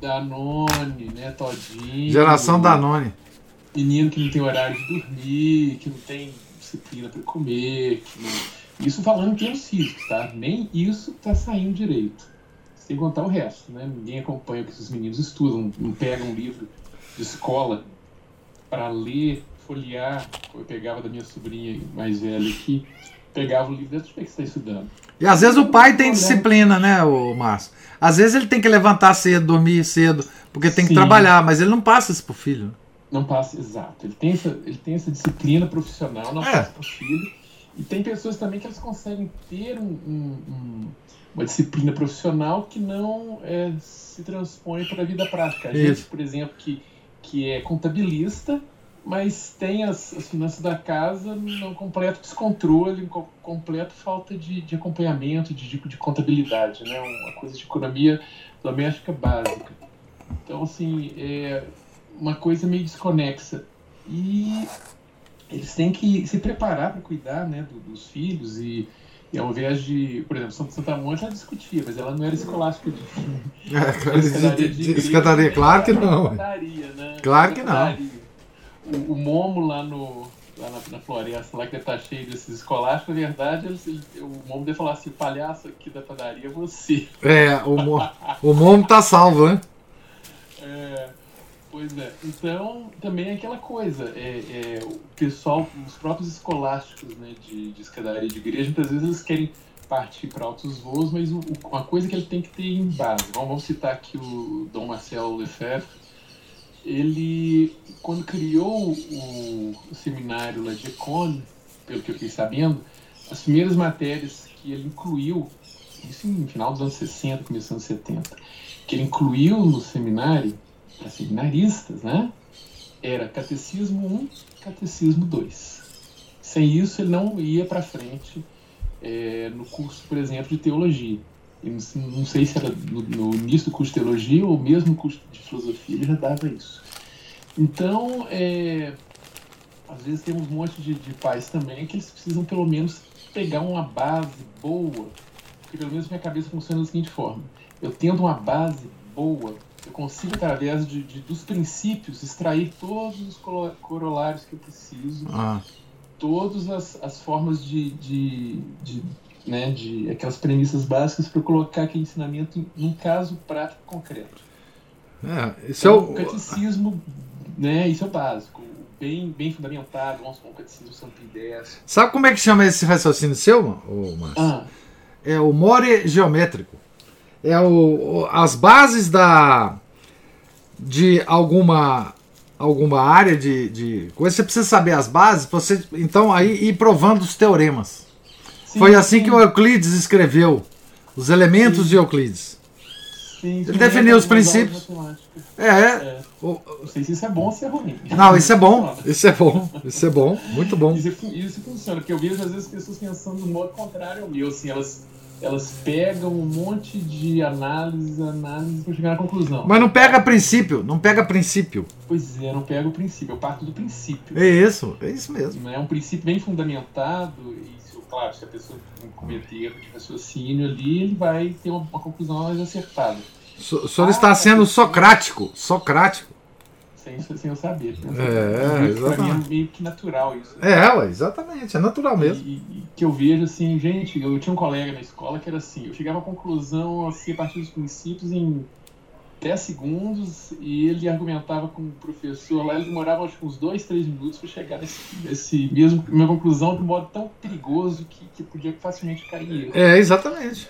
Danone, né? Todinho. Geração Danone. Menino que não tem horário de dormir, que não tem disciplina para comer. Não... Isso falando em termos físicos, tá? Nem isso tá saindo direito. Sem contar o resto, né? Ninguém acompanha o que esses meninos estudam, não pegam um livro de escola para ler, folhear. Eu pegava da minha sobrinha mais velha aqui, pegava o livro, deixa eu ver o que você está estudando. E às vezes o pai tem disciplina, né, o Márcio? Às vezes ele tem que levantar cedo, dormir cedo, porque tem que Sim. trabalhar, mas ele não passa isso pro filho. Não passa, exato. Ele tem essa, ele tem essa disciplina profissional, não é. passa pro filho. E tem pessoas também que elas conseguem ter um, um, um, uma disciplina profissional que não é, se transpõe para a vida prática. A gente, por exemplo, que, que é contabilista, mas tem as, as finanças da casa num completo descontrole, completo falta de, de acompanhamento, de, de contabilidade, né? uma coisa de economia doméstica básica. Então, assim, é uma coisa meio desconexa. E eles têm que se preparar para cuidar né, do, dos filhos e, e ao invés de, por exemplo, Santa Mônica ela discutia, mas ela não era escolástica de, é, de, de, de escadaria, claro que não. Né? Claro que não o, o Momo lá no lá na, na, floresta, lá que tá cheio desses escolásticos, na verdade, ele, o Momo deve falar assim, o palhaço aqui da padaria é você. É, o, Mo, o Momo tá salvo, né? É, pois é. Então, também é aquela coisa, é, é, o pessoal, os próprios escolásticos né, de, de escadaria de igreja, muitas vezes eles querem partir para altos voos, mas o, uma coisa que ele tem que ter em base, vamos, vamos citar aqui o Dom Marcelo Lefebvre, ele, quando criou o, o seminário lá de Econ, pelo que eu fiquei sabendo, as primeiras matérias que ele incluiu, isso no final dos anos 60, começando dos 70, que ele incluiu no seminário, para seminaristas, né? Era Catecismo 1 Catecismo 2. Sem isso, ele não ia para frente é, no curso, por exemplo, de teologia não sei se era no, no, início do curso de teologia ou mesmo no curso de filosofia, ele já dava isso. Então, é, às vezes tem um monte de, de pais também que eles precisam pelo menos pegar uma base boa, porque pelo menos minha cabeça funciona da seguinte forma: eu tendo uma base boa, eu consigo, através de, de dos princípios, extrair todos os corolários que eu preciso, ah. todas as, as formas de, de, de né, de aquelas premissas básicas para colocar aquele ensinamento em um caso prático concreto. É, isso então, é o... o catecismo, né, isso é o básico, bem, bem fundamentado, supor, um catecismo Santo Pidécio. Sabe como é que chama esse raciocínio seu, Márcio? Ah. É o more geométrico. É o, as bases da de alguma alguma área de, de coisa, você precisa saber as bases, você então aí ir provando os teoremas. Sim, Foi assim sim. que o Euclides escreveu os elementos sim. de Euclides. Sim, Ele definiu os princípios. É, é. é. O, não sei se isso é bom ou se é ruim. Não, isso é bom. Isso é bom. Isso é bom. Muito bom. Isso, isso funciona, porque eu vejo às vezes pessoas pensando do modo contrário ao meu, assim, elas elas pegam um monte de análises, análises para chegar na conclusão. Mas não pega princípio, não pega princípio. Pois é, não pega o princípio, eu parto do princípio. É isso, é isso mesmo. É um princípio bem fundamentado e claro, se a pessoa cometer erro de raciocínio ali, ele vai ter uma, uma conclusão mais acertada. O senhor ah, está sendo socrático. Socrático. sem, sem eu saber. É, exatamente. Pra mim é meio que natural isso. É, ué, exatamente, é natural mesmo. E, e, que eu vejo assim, gente, eu tinha um colega na escola que era assim, eu chegava à conclusão assim, a partir dos princípios em 10 segundos e ele argumentava com o professor lá, ele demorava acho que uns 2, 3 minutos para chegar nesse, nesse mesmo minha conclusão de um modo tão perigoso que, que podia facilmente cair. É, exatamente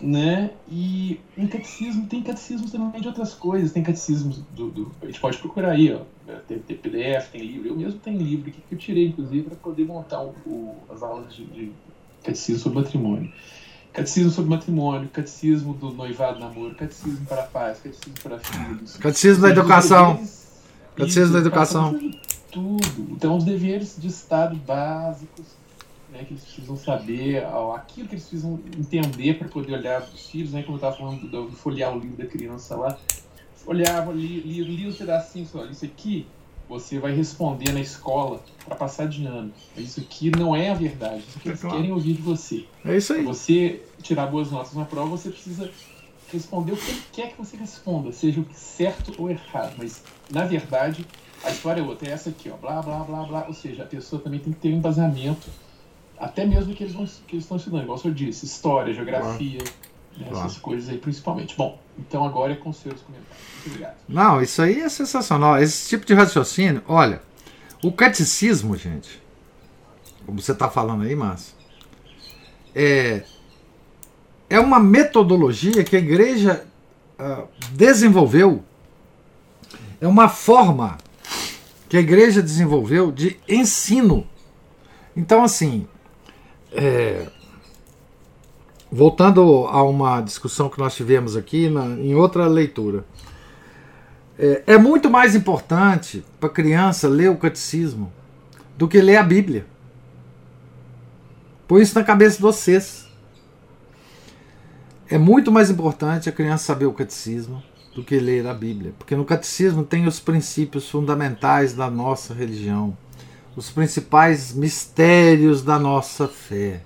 né? E em catecismo tem catecismos também de outras coisas, tem catecismos do, do a gente pode procurar aí, ó, tem, tem, PDF, tem livro, eu mesmo tenho livro aqui que eu tirei inclusive para poder montar o, o, as aulas de, de catecismo sobre matrimônio. Catecismo sobre matrimônio, catecismo do noivado namoro, catecismo para paz, catecismo para filhos. Catecismo da educação. Deveres, catecismo isso, da educação. Tudo. Então, os deveres de Estado básicos né, que eles precisam saber, aquilo que eles precisam entender para poder olhar para os filhos, né, como eu estava falando do, do, folhear o livro da criança lá. Olhava, li, li, li os pedacinhos, olha, isso aqui você vai responder na escola para passar de ano. Isso aqui não é a verdade, isso que é eles claro. querem ouvir de você. É isso aí. Pra você tirar boas notas na prova, você precisa responder o que ele quer que você responda, seja o certo ou errado. Mas, na verdade, a história é outra, é essa aqui, ó, blá, blá, blá, blá. Ou seja, a pessoa também tem que ter um embasamento até mesmo que eles, vão, que eles estão estudando, igual eu disse, história, geografia, claro. Essas coisas aí principalmente. Bom, então agora é com seus comentários. Muito obrigado. Não, isso aí é sensacional. Esse tipo de raciocínio, olha, o catecismo, gente, como você está falando aí, Márcio, é, é uma metodologia que a igreja uh, desenvolveu, é uma forma que a igreja desenvolveu de ensino. Então, assim, é, voltando a uma discussão que nós tivemos aqui na, em outra leitura. É, é muito mais importante para a criança ler o catecismo do que ler a Bíblia. Põe isso na cabeça de vocês. É muito mais importante a criança saber o catecismo do que ler a Bíblia, porque no catecismo tem os princípios fundamentais da nossa religião os principais mistérios da nossa fé,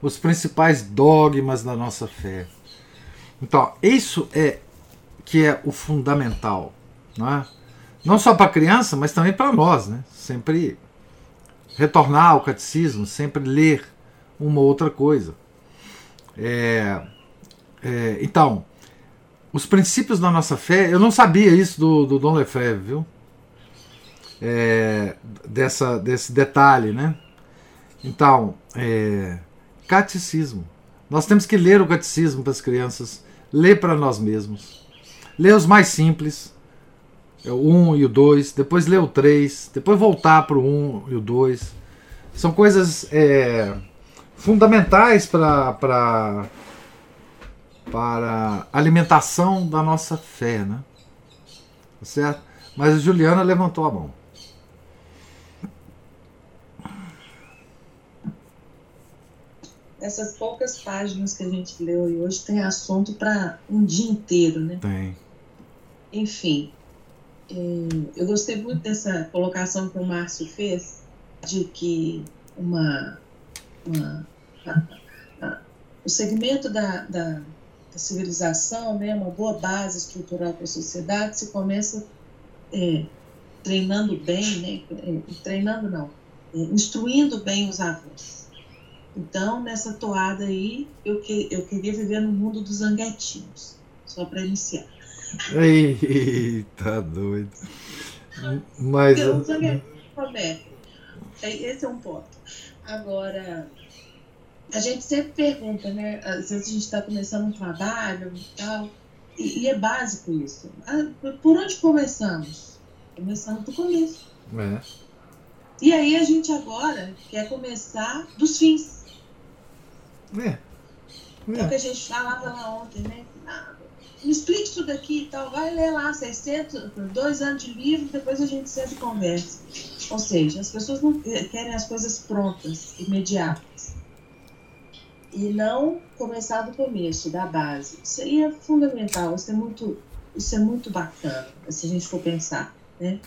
os principais dogmas da nossa fé. Então, isso é que é o fundamental, não é? Não só para a criança, mas também para nós, né? Sempre retornar ao catecismo, sempre ler uma outra coisa. É, é, então, os princípios da nossa fé, eu não sabia isso do, do Dom Lefebvre, viu? é, dessa, desse detalhe, né? Então, é, catecismo. Nós temos que ler o catecismo para as crianças, ler para nós mesmos, ler os mais simples, é o 1 e o 2, depois ler o 3, depois voltar para o 1 e o 2. São coisas é, fundamentais para para alimentação da nossa fé, né? Tá certo? Mas a Juliana levantou a mão. Essas poucas páginas que a gente leu hoje tem assunto para um dia inteiro, né? Tem. Enfim, é, eu gostei muito dessa colocação que o Márcio fez, de que uma, uma a, a, o segmento da, da, da, civilização, né, uma boa base estrutural para a sociedade, se começa é, treinando bem, né, é, treinando não, é, instruindo bem os avós então, nessa toada aí, eu, que, eu queria viver no mundo dos zanguetinhos, só para iniciar. Eita, doido. Mas. Então, Roberto, esse é um ponto. Agora, a gente sempre pergunta, né? Às vezes a gente está começando um trabalho e tal, e, e é básico isso. Ah, por onde começamos? Começando do começo. É. E aí a gente agora quer começar dos fins. É. é. é o que a gente falava lá ontem, né? Ah, me explique isso daqui e tal. Vai ler lá 600, dois anos de livro, depois a gente senta e conversa. Ou seja, as pessoas não querem as coisas prontas, imediatas. E não começar do começo, da base. Isso aí é fundamental, isso é muito, isso é muito bacana, se a gente for pensar, né?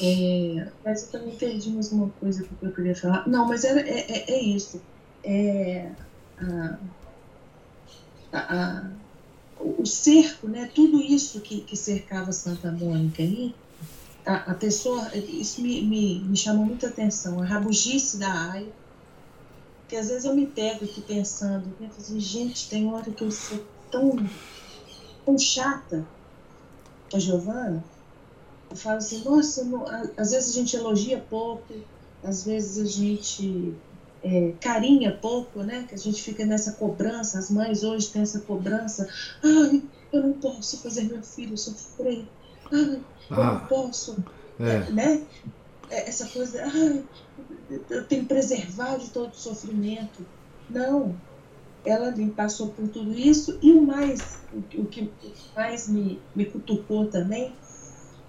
É, mas eu também perdi mais uma coisa que eu queria falar. Não, mas era, é, é, é isso é, a, a, o cerco, né, tudo isso que, que cercava Santa Mônica aí, a, a pessoa, isso me, me, me chamou muita atenção, a rabugice da área, que às vezes eu me pego aqui pensando, né, assim, gente, tem hora que eu sou tão, tão chata com a Giovana, eu falo assim, nossa, não, às vezes a gente elogia pouco, às vezes a gente é, carinha pouco, né? Que a gente fica nessa cobrança, as mães hoje têm essa cobrança, ai, eu não posso fazer meu filho sofrer, ai, eu ah, não posso, é. né? É, essa coisa, ai, eu tenho que preservar de todo sofrimento. Não, ela me passou por tudo isso e o mais, o, que mais me, me cutucou também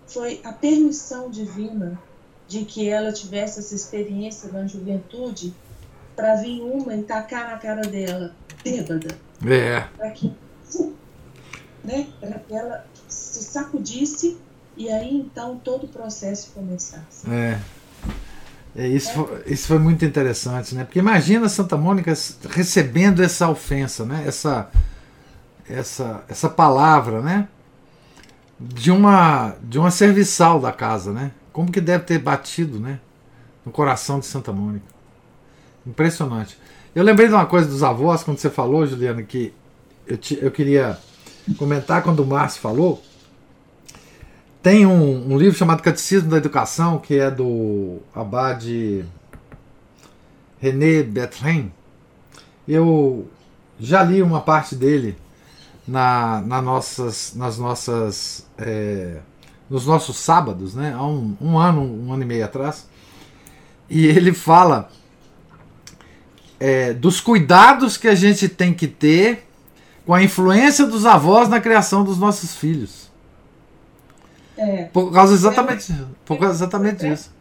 foi a permissão divina de que ela tivesse essa experiência na juventude para vir uma e tacar na cara dela, bêbada. É. Para que, né, que ela se sacudisse e aí então todo o processo começasse. É. É, isso, foi, isso foi muito interessante, né? Porque imagina Santa Mônica recebendo essa ofensa, né? Essa, essa, essa palavra, né? De uma, de uma serviçal da casa, né? Como que deve ter batido, né? No coração de Santa Mônica. Impressionante. Eu lembrei de uma coisa dos avós, quando você falou, Juliana, que eu, te, eu queria comentar quando o Márcio falou tem um, um, livro chamado Catecismo da Educação, que é do abade René Bethlen. Eu já li uma parte dele na, na nossas, nas nossas, é, nos nossos sábados, né? há um, um ano, um ano e meio atrás. E ele fala é, dos cuidados que a gente tem que ter com a influência dos avós na criação dos nossos filhos. É. Por causa exatamente, é, por causa exatamente é, disso.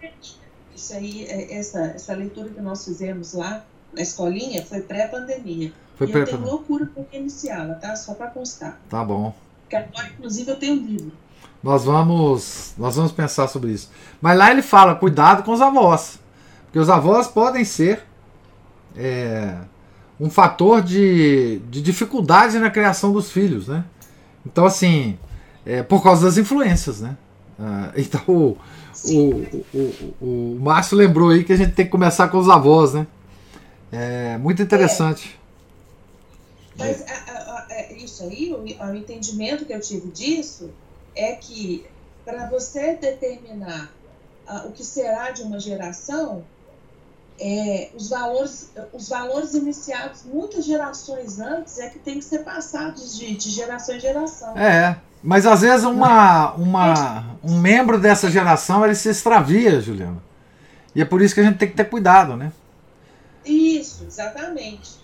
Isso aí, é, essa, essa leitura que nós fizemos lá na escolinha foi pré-pandemia. Foi pré eu tenho loucura para iniciá-la, tá? Só para constar. Tá bom. Porque agora, inclusive, eu tenho um livro. Nós vamos, nós vamos pensar sobre isso. Mas lá ele fala, cuidado com os avós. Porque os avós podem ser é, um fator de, de dificuldade na criação dos filhos, né? Então, assim, é, por causa das influências, né? Ah, então o, o, o, o, Márcio lembrou aí que a gente tem que começar com os avós, né? É muito interessante. É. Mas a, a, a, isso aí, o, o entendimento que eu tive disso é que para você determinar o que será de uma geração, é, os, valores, os valores iniciados muitas gerações antes é que tem que ser passados de, de geração em geração. É, mas às vezes uma, uma, um membro dessa geração ele se extravia, Juliana. E é por isso que a gente tem que ter cuidado, né? Isso, exatamente.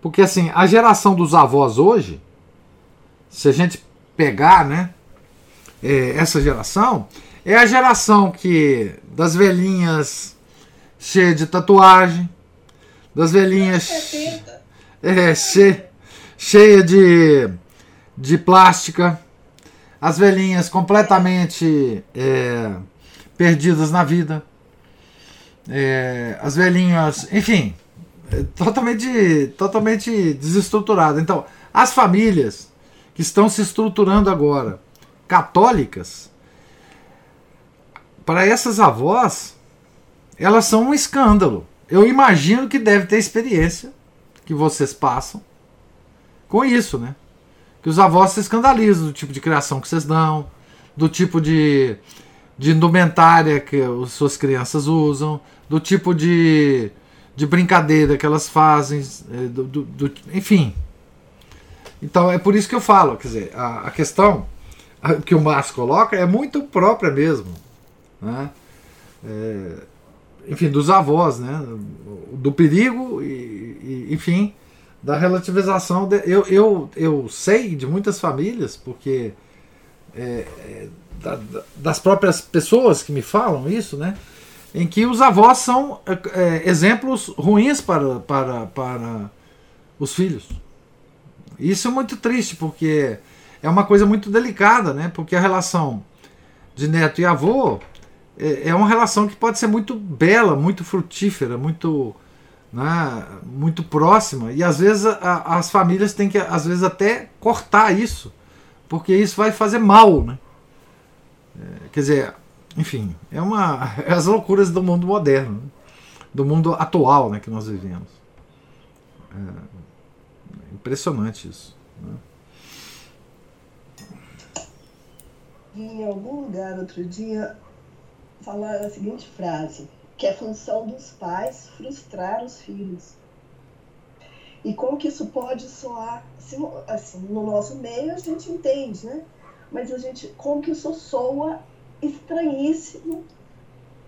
Porque assim, a geração dos avós hoje, se a gente pegar, né, é, essa geração, é a geração que das velhinhas cheia de tatuagem, das velhinhas. É, cheia, cheia de, de plástica, as velhinhas completamente é, perdidas na vida, é, as velhinhas, enfim, é, totalmente, totalmente desestruturadas. Então, as famílias que estão se estruturando agora, católicas, para essas avós, elas são um escândalo. Eu imagino que deve ter experiência que vocês passam com isso, né? que os avós se escandalizam do tipo de criação que vocês dão, do tipo de, de indumentária que as suas crianças usam, do tipo de, de brincadeira que elas fazem, é, do, do, do, enfim. Então é por isso que eu falo, quer dizer, a, a questão que o Márcio coloca é muito própria mesmo. Né? É, enfim, dos avós, né? do perigo e, e enfim, da relativização. De, eu, eu, eu sei de muitas famílias, porque é, é, da, das próprias pessoas que me falam isso, né? Em que os avós são é, exemplos ruins para, para, para os filhos. Isso é muito triste, porque é uma coisa muito delicada, né? Porque a relação de neto e avô é, é uma relação que pode ser muito bela, muito frutífera, muito né, muito próxima e às vezes a, as famílias têm que às vezes até cortar isso porque isso vai fazer mal né? É, quer dizer enfim é uma é as loucuras do mundo moderno né? do mundo atual né, que nós vivemos é impressionante isso né? em algum lugar outro dia falar a seguinte frase que é função dos pais frustrar os filhos. E como que isso pode soar, assim, assim, no nosso meio a gente entende, né? Mas a gente, como que isso soa estranhíssimo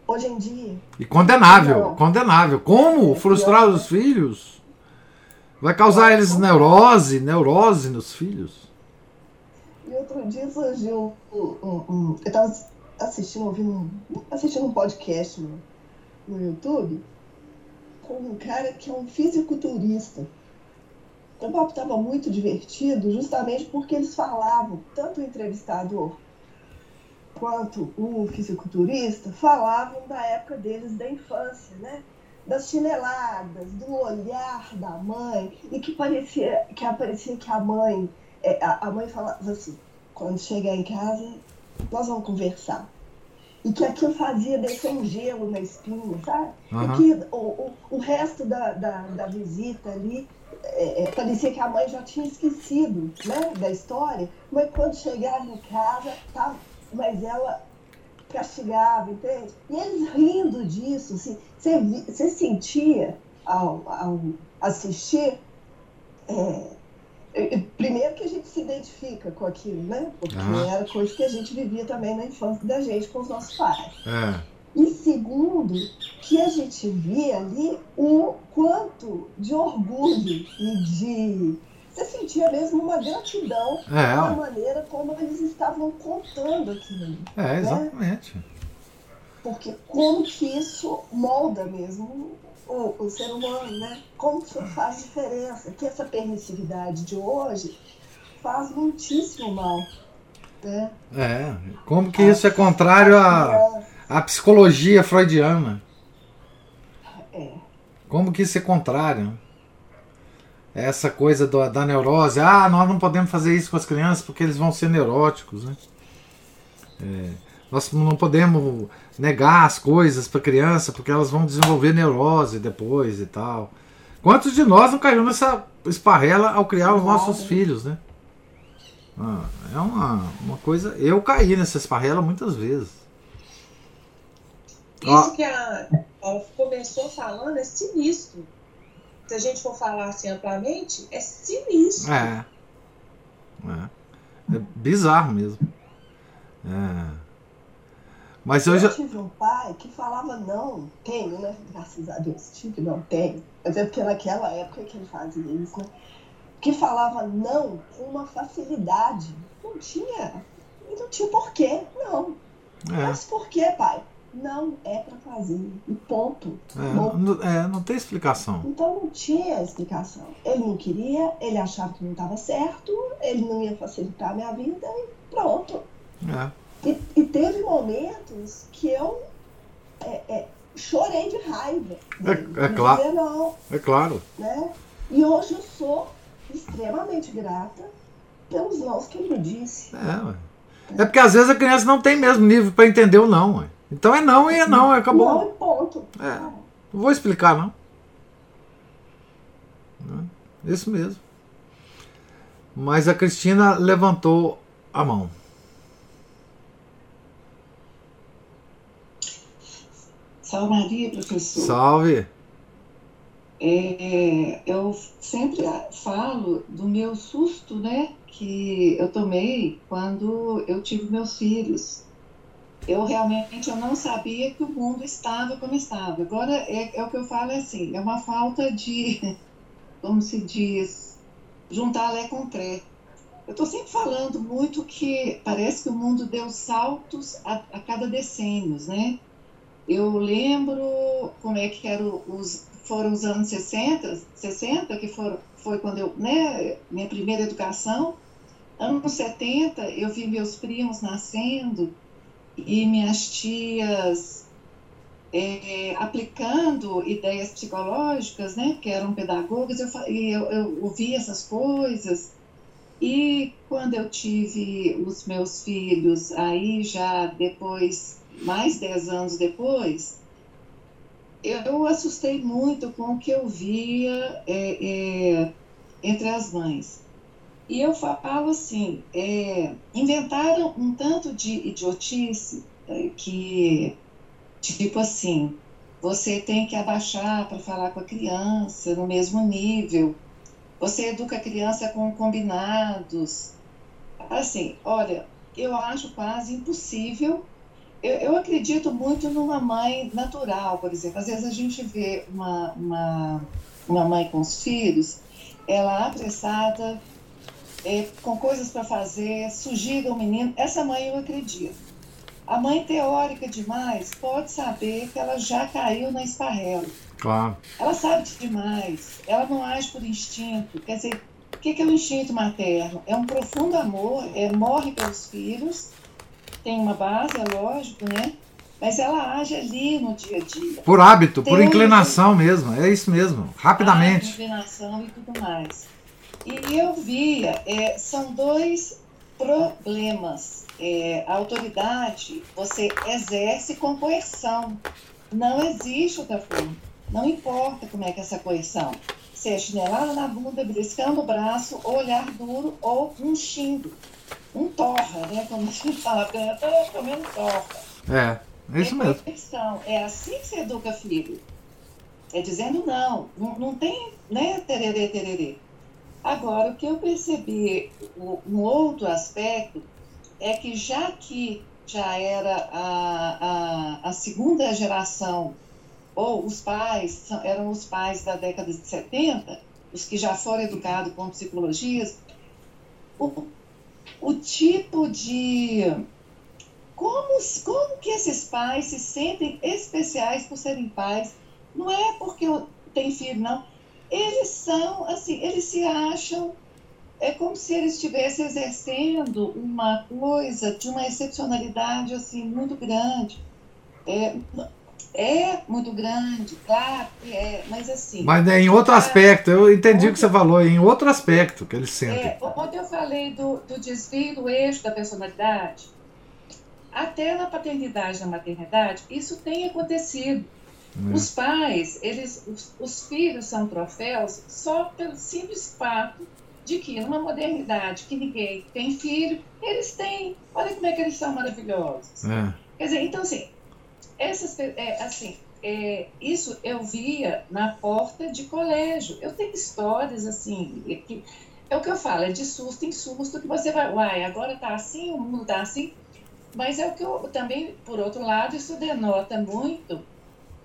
hoje em dia. E condenável, Não. condenável. Como é, frustrar os filhos? Vai causar eles neurose, neurose nos filhos. E outro dia surgiu um, um, um eu estava assistindo, ouvindo, assistindo um podcast, né? no YouTube com um cara que é um fisiculturista. O papo estava muito divertido, justamente porque eles falavam, tanto o entrevistador quanto o fisiculturista, falavam da época deles da infância, né? Das chineladas, do olhar da mãe, e que parecia que aparecia que a mãe, é, a mãe falava assim, quando chegar em casa, nós vamos conversar e que aquilo fazia descer um gelo na espinha, sabe? Uhum. E que o, o, o resto da, da, da visita ali é, é, parecia que a mãe já tinha esquecido né, da história, mas quando chegava em casa, tá, mas ela castigava, entende? E eles rindo disso, assim, você, você sentia ao, ao assistir é, Primeiro que a gente se identifica com aquilo, né? Porque ah. era coisa que a gente vivia também na infância da gente com os nossos pais. É. E segundo, que a gente via ali o quanto de orgulho e de. Você sentia mesmo uma gratidão é. pela maneira como eles estavam contando aquilo. É, né? exatamente. Né? Porque como que isso molda mesmo o, o ser humano, né? Como isso faz diferença, que essa permissividade de hoje faz muitíssimo mal. Né? É, como que isso é contrário à, à psicologia freudiana? É. Como que isso é contrário? Essa coisa do, da neurose, ah, nós não podemos fazer isso com as crianças porque eles vão ser neuróticos, né? É, nós não podemos negar as coisas para criança porque elas vão desenvolver neurose depois e tal. Quantos de nós não caiu nessa esparrela ao criar os nossos filhos, né? Ah, é uma, uma coisa. Eu caí nessa esparrela muitas vezes. Isso que a, a começou falando é sinistro. Se a gente for falar assim amplamente, é sinistro. É. É, é bizarro mesmo. É. Mas eu, eu já... tive um pai que falava não, tenho, né? Graças a Deus, tive, não tenho. Mas é porque naquela época que ele fazia isso, né? Que falava não com uma facilidade. Não tinha, não tinha porquê, não. É. Mas por que, pai? Não é para fazer. E ponto. É não, é, não tem explicação. Então não tinha explicação. Ele não queria, ele achava que não estava certo, ele não ia facilitar a minha vida e pronto. É. E, e teve momentos que eu é, é, chorei de raiva. É, é claro. Não, é claro. Né? E hoje eu sou extremamente grata pelos nãos que ele me disse. É, é porque às vezes a criança não tem mesmo nível para entender o não. Ué. Então é não e é não, acabou. Não e ponto. É. Não vou explicar, não. Isso mesmo. Mas a Cristina levantou a mão. Salve Maria, professor. Salve. É, eu sempre falo do meu susto, né, que eu tomei quando eu tive meus filhos. Eu realmente eu não sabia que o mundo estava como estava. Agora é, é o que eu falo é assim, é uma falta de, como se diz, juntar lé com tré. Eu estou sempre falando muito que parece que o mundo deu saltos a, a cada decênios, né? Eu lembro como é que eram os, foram os anos 60, 60 que foram, foi quando eu, né, minha primeira educação. Anos 70, eu vi meus primos nascendo e minhas tias é, aplicando ideias psicológicas, né, que eram pedagogas, eu, eu, eu ouvi essas coisas. E quando eu tive os meus filhos, aí já depois, mais 10 anos depois, eu assustei muito com o que eu via é, é, entre as mães. E eu falo assim, é, inventaram um tanto de idiotice é, que, tipo assim, você tem que abaixar para falar com a criança no mesmo nível, você educa a criança com combinados. Assim, olha, eu acho quase impossível. Eu, eu acredito muito numa mãe natural, por exemplo. Às vezes a gente vê uma, uma, uma mãe com os filhos, ela apressada, é, com coisas para fazer, sugira o menino. Essa mãe eu acredito. A mãe teórica demais pode saber que ela já caiu na esparrela. Claro. Ela sabe demais. Ela não age por instinto. Quer dizer, o que é o instinto materno? É um profundo amor, é, morre pelos filhos, tem uma base, é lógico, né? Mas ela age ali no dia a dia. Por hábito, tem por inclinação mesmo, é isso mesmo, rapidamente. Hábito, inclinação e tudo mais. E eu via, é, são dois problemas. É, a autoridade você exerce com coerção. Não existe outra forma. Não importa como é que é essa coerção. Se é chinelada na bunda, beliscando o braço, olhar duro ou um xingo. Um torra, né? Como a gente fala, tô comendo torra. É, é isso é mesmo. É assim que se educa filho. É dizendo não. Não, não tem, né, tererê, tererê. Agora, o que eu percebi, um outro aspecto, é que já que já era a, a, a segunda geração, ou os pais, eram os pais da década de 70, os que já foram educados com psicologias, o, o tipo de. Como, como que esses pais se sentem especiais por serem pais? Não é porque tem filho, não eles são, assim, eles se acham, é como se eles estivessem exercendo uma coisa de uma excepcionalidade, assim, muito grande. É, é muito grande, claro que é, mas assim. Mas é em outro aspecto, eu entendi o que você falou, é em outro aspecto que eles sentem. É, ontem eu falei do, do desvio do eixo da personalidade. Até na paternidade, na maternidade, isso tem acontecido. Né? Os pais, eles, os, os, filhos são troféus só pelo simples fato de que numa modernidade que ninguém tem filho, eles têm. Olha como é que eles são maravilhosos. É. Quer dizer, então assim, essas, é, assim é, isso eu via na porta de colégio. Eu tenho histórias assim, que, é o que eu falo, é de susto em susto que você vai, uai, agora tá assim, o mundo tá assim. Mas é o que eu também, por outro lado, isso denota muito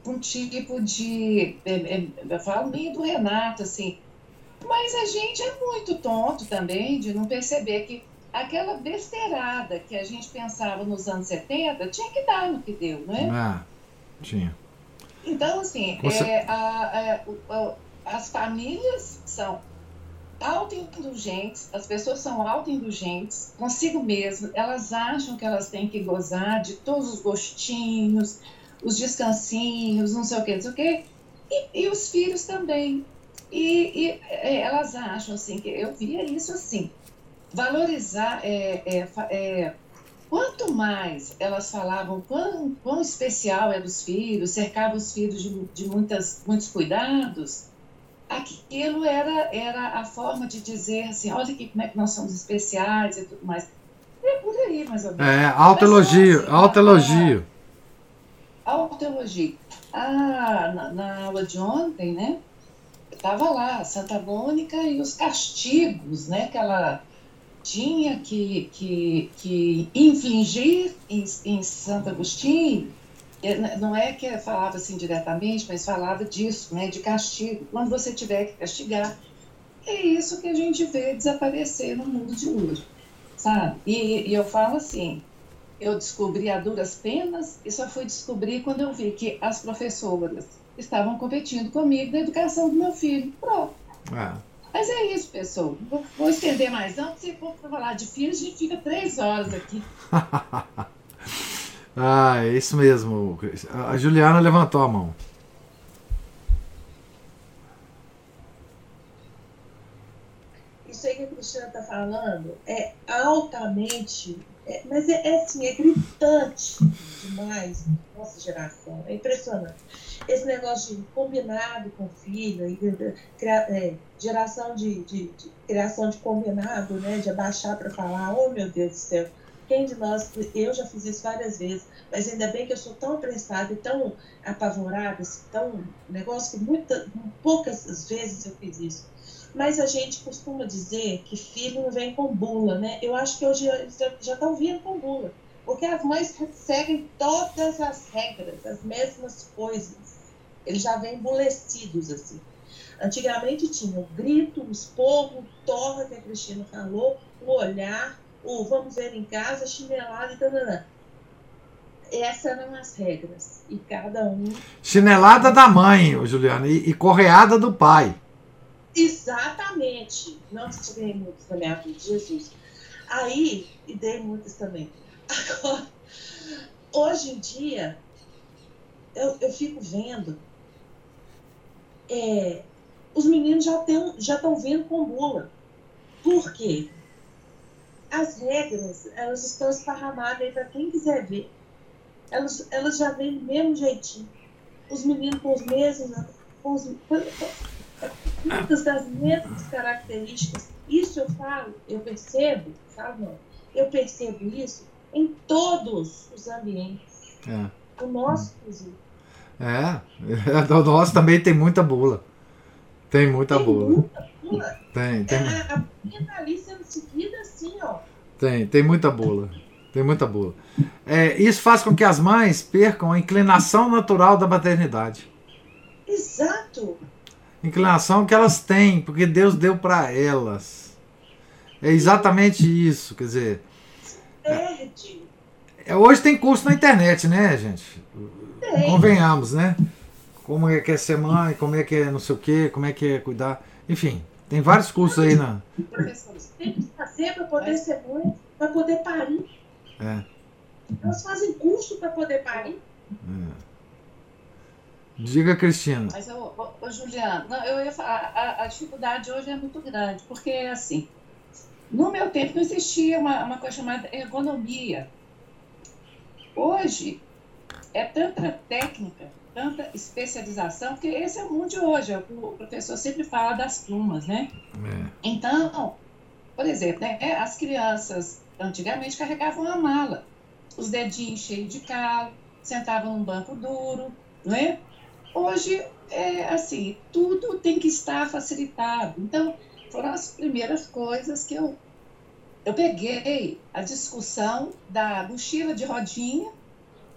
um tipo de. É, é, eu falo meio do Renato, assim. Mas a gente é muito tonto também de não perceber que aquela besteirada que a gente pensava nos anos 70 tinha que dar no que deu, não é? Ah, tinha. Então, assim, Você... é, a, a, a, as famílias são autoindulgentes, as pessoas são autoindulgentes consigo mesmas, elas acham que elas têm que gozar de todos os gostinhos, os descansinhos, não sei o que, não sei o que, e, e os filhos também. E, e é, elas acham assim, que eu via isso assim, valorizar, é, é, é, quanto mais elas falavam quão, quão especial é dos filhos, cercavam os filhos de, de muitas, muitos cuidados, aquilo era, era a forma de dizer assim, olha aqui como é que nós somos especiais e tudo mais. É por aí, mais ou menos. É, autoelogio, assim, autoelogio autoelogio. Ah, na, na aula de ontem, né? Estava lá, Santa Mônica e os castigos, né? Que ela tinha que, que, que infligir em, em Santo Agostinho. É, não é que falava assim diretamente, mas falava disso, né? De castigo. Quando você tiver que castigar, é isso que a gente vê desaparecer no mundo de hoje, sabe? E, e eu falo assim, eu descobri a duras penas e só fui descobrir quando eu vi que as professoras estavam competindo comigo na educação do meu filho. Pronto. É. Mas é isso, pessoal. Vou, vou estender mais não, porque se for falar de filhos, a gente fica três horas aqui. Ah, é isso mesmo. A Juliana levantou a mão. Isso aí que a Cristina está falando é altamente, é, mas é, é assim, é gritante demais nossa geração. É impressionante. Esse negócio de combinado com filho, é, geração de, de- de- criação de combinado, né? De abaixar para falar, oh meu Deus do céu, quem de nós, eu já fiz isso várias vezes, mas ainda bem que eu sou tão apressada e tão apavorada, assim, tão negócio que muita, poucas vezes eu fiz isso. Mas a gente costuma dizer que filho não vem com bula, né? Eu acho que hoje já estão vindo com bula. Porque as mães seguem todas as regras, as mesmas coisas. Eles já vêm embolecidos, assim. Antigamente tinha o grito, o esporro, o torra que a Cristina falou, o olhar, o vamos ver em casa, chinelada e tal. Essas eram as regras. E cada um Chinelada da mãe, Juliana, e, e correada do pai. Exatamente. Nossa, tirei muitos na minha vida, Jesus. Aí, e dei muitos também. Agora, hoje em dia, eu, eu fico vendo, é, os meninos já estão já vendo com bula. Por quê? As regras, elas estão esparramadas aí para quem quiser ver. Elas, elas já vêm do mesmo jeitinho. Os meninos com os mesmos, com os, muitas das mesmas características. Isso eu falo, eu percebo, falo não, eu percebo isso em todos os ambientes. É. O nosso, inclusive. É, o nosso também tem muita bula. Tem muita Tem bula. muita bula. Tem, É, tem, a, a minha tá ali sendo seguida assim, ó. tem, tem muita bula. Tem muita bula. É, isso faz com que as mães percam a inclinação natural da maternidade. Exato. Inclinação que elas têm, porque Deus deu para elas. É exatamente isso, quer dizer. Perde. é, Hoje tem curso na internet, né, gente? Tem. Convenhamos, né? Como é que é ser mãe, como é que é não sei o quê, como é que é cuidar. Enfim, tem vários cursos aí na. Professores, Tem que fazer para poder ser mãe, para poder parir. É, Elas fazem curso para poder parir. diga, Cristina. Mas, ô, ô, ô, Juliana, não, eu ia falar, a, a dificuldade hoje é muito grande, porque, assim, no meu tempo não existia uma, uma coisa chamada ergonomia. Hoje, é tanta técnica, tanta especialização, que esse é o mundo de hoje. O professor sempre fala das plumas, né? É, Então, por exemplo, né, as crianças antigamente carregavam a mala, os dedinhos cheios de calo, sentavam num banco duro, não é? Hoje, é assim, tudo tem que estar facilitado. Então, foram as primeiras coisas que eu, eu peguei a discussão da mochila de rodinha,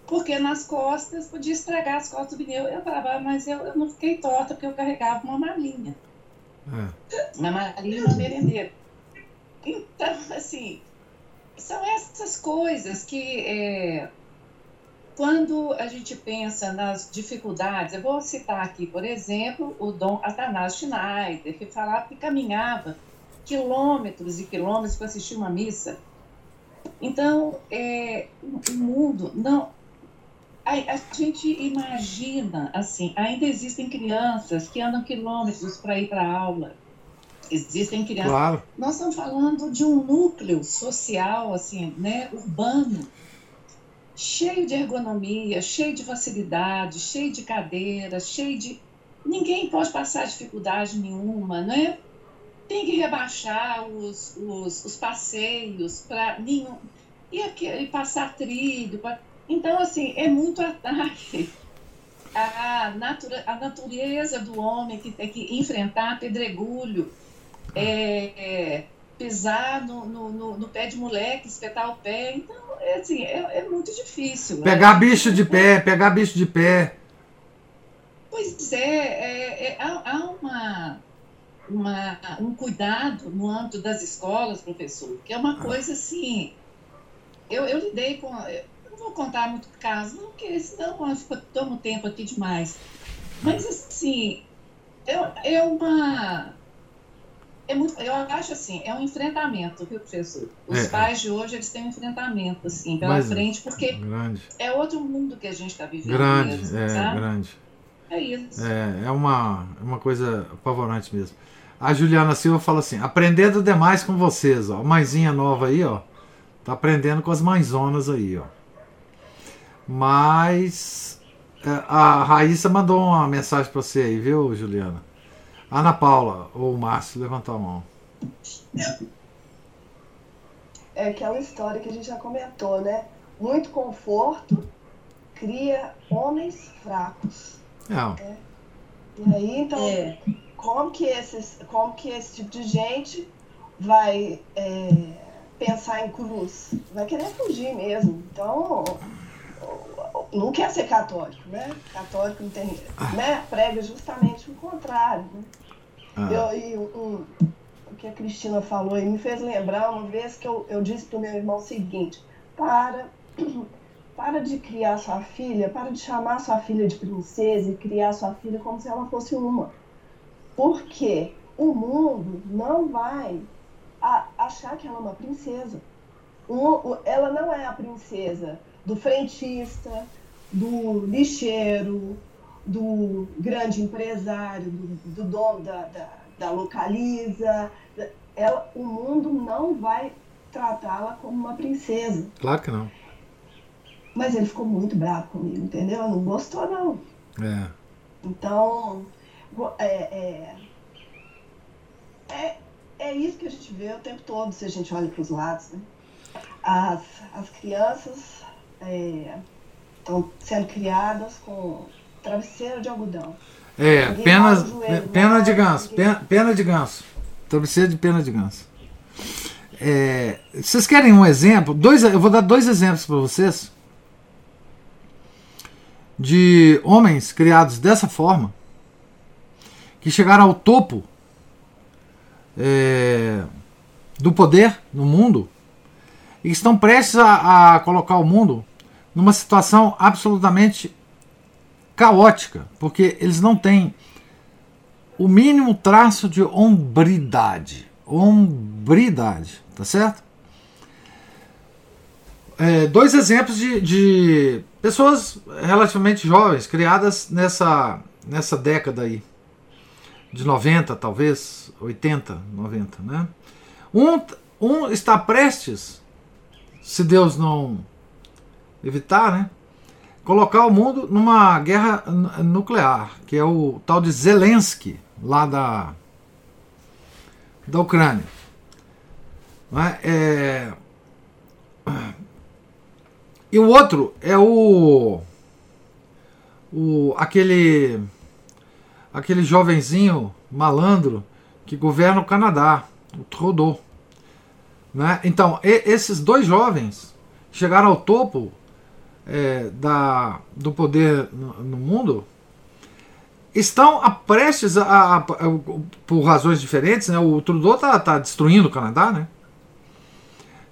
porque nas costas podia estragar as costas do pneu. Eu falava, "Ah, mas eu, eu não fiquei torta porque eu carregava uma malinha é. uma malinha uma merendeira. Então, assim, são essas coisas que, é, quando a gente pensa nas dificuldades, eu vou citar aqui, por exemplo, o Dom Atanásio Schneider, que falava que caminhava quilômetros e quilômetros para assistir uma missa. Então, é, o mundo não. A, a gente imagina, assim, ainda existem crianças que andam quilômetros para ir para aula. Existem crianças. Claro. Nós estamos falando de um núcleo social, assim, né, urbano, cheio de ergonomia, cheio de facilidade, cheio de cadeiras, cheio de. Ninguém pode passar dificuldade nenhuma, né? Tem que rebaixar os, os, os passeios para nenhum. E, aqui, e passar trilho. pra- Então, assim, é muito ataque à natura, à natureza do homem que tem que enfrentar pedregulho, é, é, pisar no, no, no- pé de moleque, espetar o pé. Então, é, assim, é, é muito difícil. Pegar É- bicho de pé, pegar bicho de pé. Pois é, é, é, há, há uma, uma, um cuidado no âmbito das escolas, professor, que é uma coisa assim. Eu, eu lidei com. Vou contar muito caso, não, porque senão eu tomo tempo aqui demais. Mas, assim, é, é uma. É muito, eu acho assim, é um enfrentamento, viu, professor? Os É, é. pais de hoje, eles têm um enfrentamento, assim, pela Mas- frente, porque Grande. é outro mundo que a gente está vivendo Grande, mesmo, é, sabe? grande. É isso. É, é uma, é uma coisa apavorante mesmo. A Juliana Silva fala assim: aprendendo demais com vocês, ó. A mãezinha nova aí, ó. Tá aprendendo com as mãezonas aí, ó. Mas é, a Raíssa mandou uma mensagem pra você aí, viu, Juliana? Ana Paula ou o Márcio, levantou a mão. É aquela história que a gente já comentou, né? Muito conforto cria homens fracos. É, E aí, então, É, como que esses, como que esse tipo de gente vai é, pensar em cruz? Vai querer fugir mesmo. Então, não quer ser católico, né? Católico não tem, né? Prega justamente o contrário. Né? ah, Eu, e um- o que a Cristina falou aí me fez lembrar uma vez que eu, eu disse para o meu irmão o seguinte: para, para de criar sua filha, para de chamar sua filha de princesa e criar sua filha como se ela fosse uma. Porque o mundo não vai a- achar que ela é uma princesa. O- ela não é a princesa do frentista, do lixeiro, do grande empresário, do, do dono da, da, da localiza. Ela, o mundo não vai tratá-la como uma princesa. claro que não. Mas ele ficou muito bravo comigo, entendeu? Não gostou, não. É. Então, é, é, é, é isso que a gente vê o tempo todo, se a gente olha para os lados. Né? As, as crianças estão sendo criadas com travesseiro de algodão. É, Ninguém pena, joelho, pena né? de ganso. Pena, pena de ganso. Travesseiro de pena de ganso. É, vocês querem um exemplo? Dois, eu vou dar dois exemplos para vocês de homens criados dessa forma que chegaram ao topo é, do poder no mundo e estão prestes a, a colocar o mundo numa situação absolutamente caótica, porque eles não têm o mínimo traço de hombridade. Hombridade, tá certo? É, dois exemplos de, de pessoas relativamente jovens, criadas nessa, nessa década aí, de 90, talvez, 80, 90, né? Um, um está prestes, se Deus não evitar, né? colocar o mundo numa guerra nuclear, que é o tal de Zelensky, lá da, da Ucrânia. É? É, E o outro é o, o aquele aquele jovenzinho malandro que governa o Canadá, o Trudeau. Né? Então, e- esses dois jovens chegaram ao topo é, da, do poder no, no mundo estão a prestes a, a- a- por razões diferentes, né? O Trudeau está tá destruindo o Canadá, né?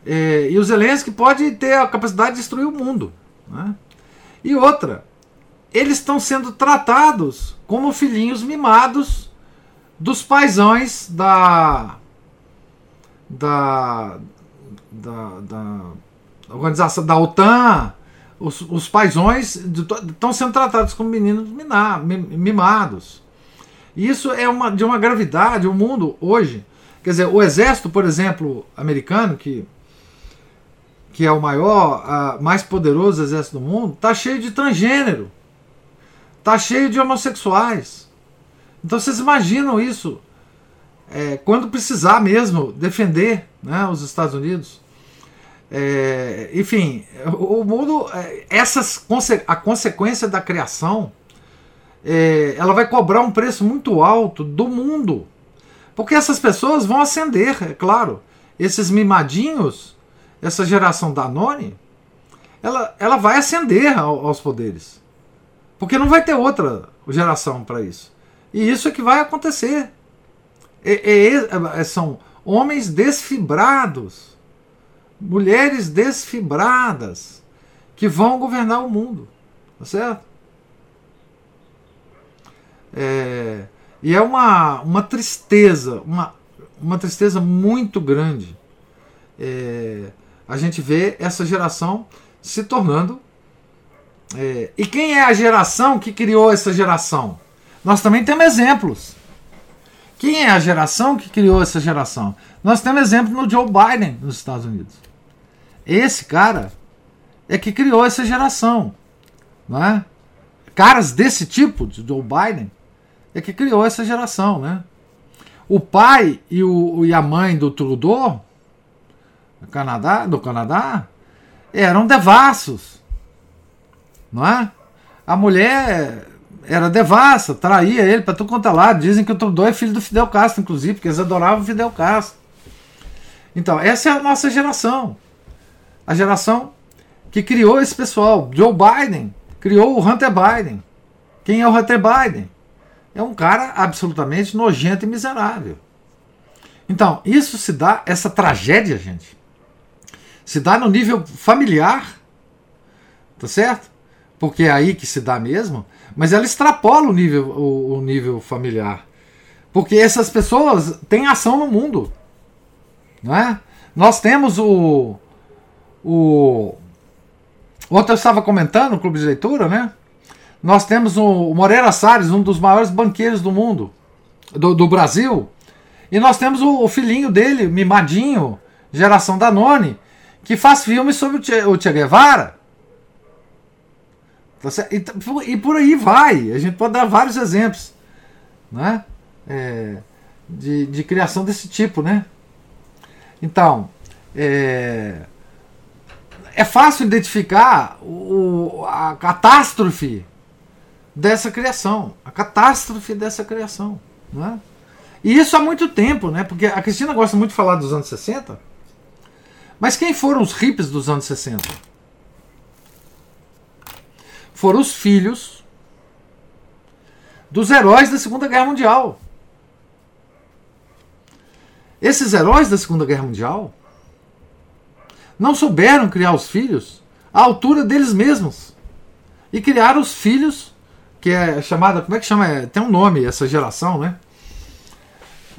É, e o Zelensky pode ter a capacidade de destruir o mundo, né? E outra, eles estão sendo tratados como filhinhos mimados dos paisões da da da, da organização da OTAN, os, os paisões estão sendo tratados como meninos mimados. Isso é uma, de uma gravidade. O mundo hoje, quer dizer, o exército, por exemplo, americano, que, que é o maior, ah, mais poderoso exército do mundo, está cheio de transgênero, está cheio de homossexuais. Então vocês imaginam isso é, quando precisar mesmo defender né, os Estados Unidos. É, enfim, o mundo, é, essas a consequência da criação, é, ela vai cobrar um preço muito alto do mundo, porque essas pessoas vão ascender, é claro. Esses mimadinhos, essa geração Danone, ela, ela vai ascender ao- aos poderes, porque não vai ter outra geração para isso. E isso é que vai acontecer. É- é- é- são homens desfibrados mulheres desfibradas que vão governar o mundo, tá certo? É, e é uma, uma tristeza, uma, uma tristeza muito grande. É, a gente vê essa geração se tornando. É, e quem é a geração que criou essa geração? Nós também temos exemplos. Quem é a geração que criou essa geração? Nós temos exemplo no Joe Biden nos Estados Unidos. Esse cara é que criou essa geração. Não é? Caras desse tipo, de Joe Biden, é que criou essa geração. Né? O pai e, o, e a mãe do Trudeau, do Canadá, do Canadá eram devassos. Não é? A mulher era devassa, traía ele para tudo quanto é lado. Dizem que o Trudeau é filho do Fidel Castro, inclusive, porque eles adoravam o Fidel Castro. Então, essa é a nossa geração. A geração que criou esse pessoal. Joe Biden criou o Hunter Biden. Quem é o Hunter Biden? É um cara absolutamente nojento e miserável. Então, isso se dá, essa tragédia, gente, se dá no nível familiar, tá certo? Porque é aí que se dá mesmo, mas ela extrapola o nível, o, o nível familiar. Porque essas pessoas têm ação no mundo. Não é? Nós temos o. o ontem eu estava comentando no Clube de Leitura, né? Nós temos o Moreira Salles, um dos maiores banqueiros do mundo, do, do Brasil. E nós temos o, o, filhinho dele, mimadinho, geração Danone, que faz filmes sobre o Che, o che Guevara. E, por aí vai. A gente pode dar vários exemplos né? É, de, de criação desse tipo, né? Então, é, é fácil identificar o, a catástrofe dessa criação, a catástrofe dessa criação, né? E isso há muito tempo, né? Porque a Cristina gosta muito de falar dos anos 60, mas quem foram os hippies dos anos 60? Foram os filhos dos heróis da Segunda Guerra Mundial. Esses heróis da Segunda Guerra Mundial não souberam criar os filhos à altura deles mesmos. E criaram os filhos, que é chamada. Como é que chama? É, tem um nome essa geração, né?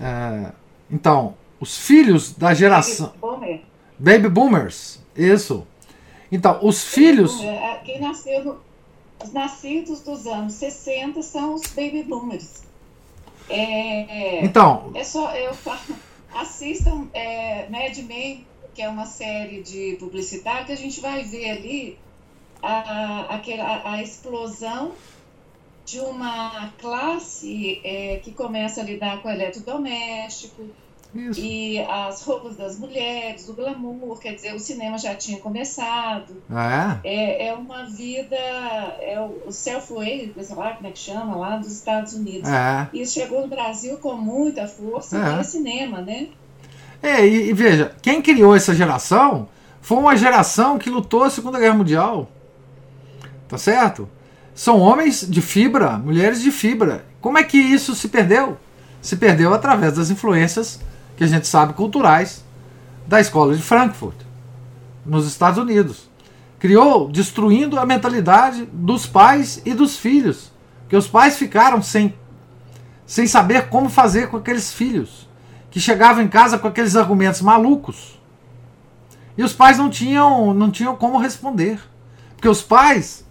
É, então, os filhos da geração. Baby, Baby Boomers. Isso. Então, os filhos. É, quem nasceu. Os nascidos dos anos 60 são os Baby Boomers. É, então. É só. Eu falo assistam é, Mad Men, que é uma série de publicidade, que a gente vai ver ali a, a, a explosão de uma classe é, que começa a lidar com o eletrodoméstico Isso. e as roupas das mulheres, o glamour, quer dizer, o cinema já tinha começado. Ah, é? é, é uma vida, é o sei lá como é que chama, lá dos Estados Unidos. É. Isso chegou no Brasil com muita força é. no cinema, né? É, e, e veja, quem criou essa geração foi uma geração que lutou a Segunda Guerra Mundial. Tá certo? São homens de fibra, mulheres de fibra. Como é que isso se perdeu? Se perdeu através das influências que a gente sabe culturais da escola de Frankfurt, nos Estados Unidos. Criou destruindo a mentalidade dos pais e dos filhos, que os pais ficaram sem sem saber como fazer com aqueles filhos, que chegavam em casa com aqueles argumentos malucos. E os pais não tinham não tinham como responder. Porque os pais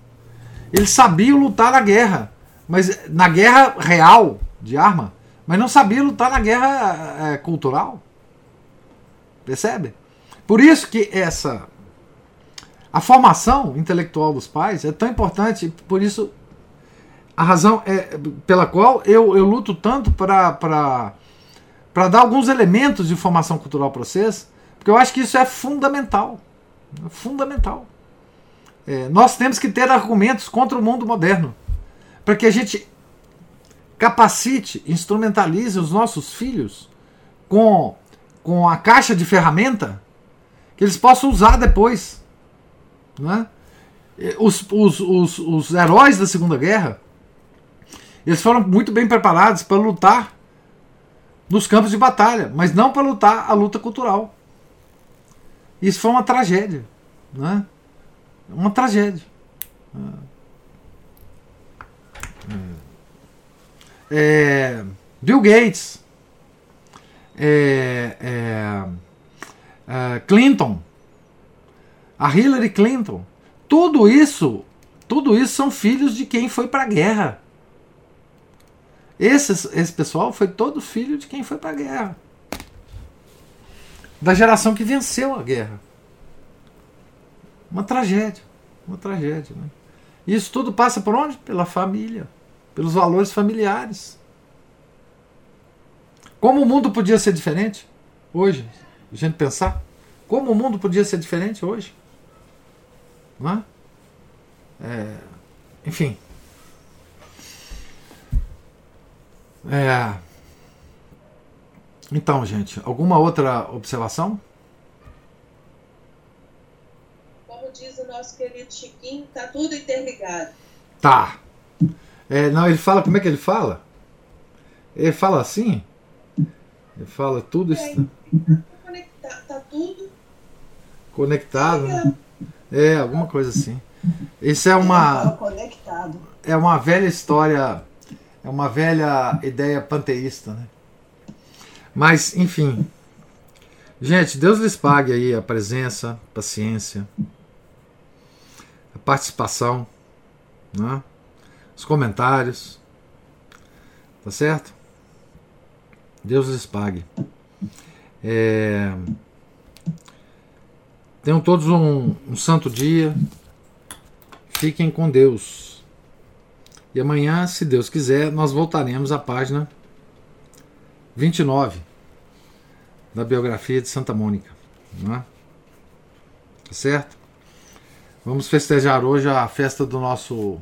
eles sabiam lutar na guerra, mas na guerra real de arma, mas não sabiam lutar na guerra é, cultural. Percebe? Por isso que essa a formação intelectual dos pais é tão importante, por isso a razão é pela qual eu, eu luto tanto para para dar alguns elementos de formação cultural para vocês, porque eu acho que isso é fundamental. É fundamental. É, nós temos que ter argumentos contra o mundo moderno para que a gente capacite, instrumentalize os nossos filhos com, com a caixa de ferramenta que eles possam usar depois. Né? Os, os, os, os heróis da Segunda Guerra eles foram muito bem preparados para lutar nos campos de batalha, mas não para lutar a luta cultural. Isso foi uma tragédia. Né? Uma tragédia. É, Bill Gates é, é, é, Clinton, a Hillary Clinton, tudo isso, tudo isso são filhos de quem foi para a guerra. Esse, esse pessoal foi todo filho de quem foi para a guerra. Da geração que venceu a guerra. Uma tragédia. Uma tragédia. Né? Isso tudo passa por onde? Pela família. Pelos valores familiares. Como o mundo podia ser diferente hoje? A gente pensar. Como o mundo podia ser diferente hoje? Não é? é enfim. É, então, gente, alguma outra observação? Como diz o nosso querido Chiquinho, tá tudo interligado. Tá. É, não, ele fala, como é que ele fala? Ele fala assim? Ele fala tudo isso. É, tá, tá tudo conectado. Né? É, alguma coisa assim. Isso é uma. Conectado. É uma velha história, é uma velha ideia panteísta, né? Mas, enfim. Gente, Deus lhes pague aí a presença, a paciência, a participação, né? Os comentários. Tá certo? Deus lhes pague. É... Tenham todos um, um santo dia. Fiquem com Deus. E amanhã, se Deus quiser, nós voltaremos à página 29 da biografia de Santa Mônica. É? Tá certo? Vamos festejar hoje a festa do nosso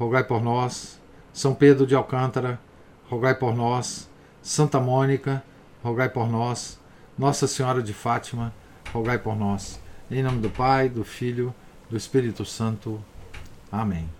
rogai por nós. São Pedro de Alcântara, rogai por nós. Santa Mônica, rogai por nós. Nossa Senhora de Fátima, rogai por nós. Em nome do Pai, do Filho, do Espírito Santo. Amém.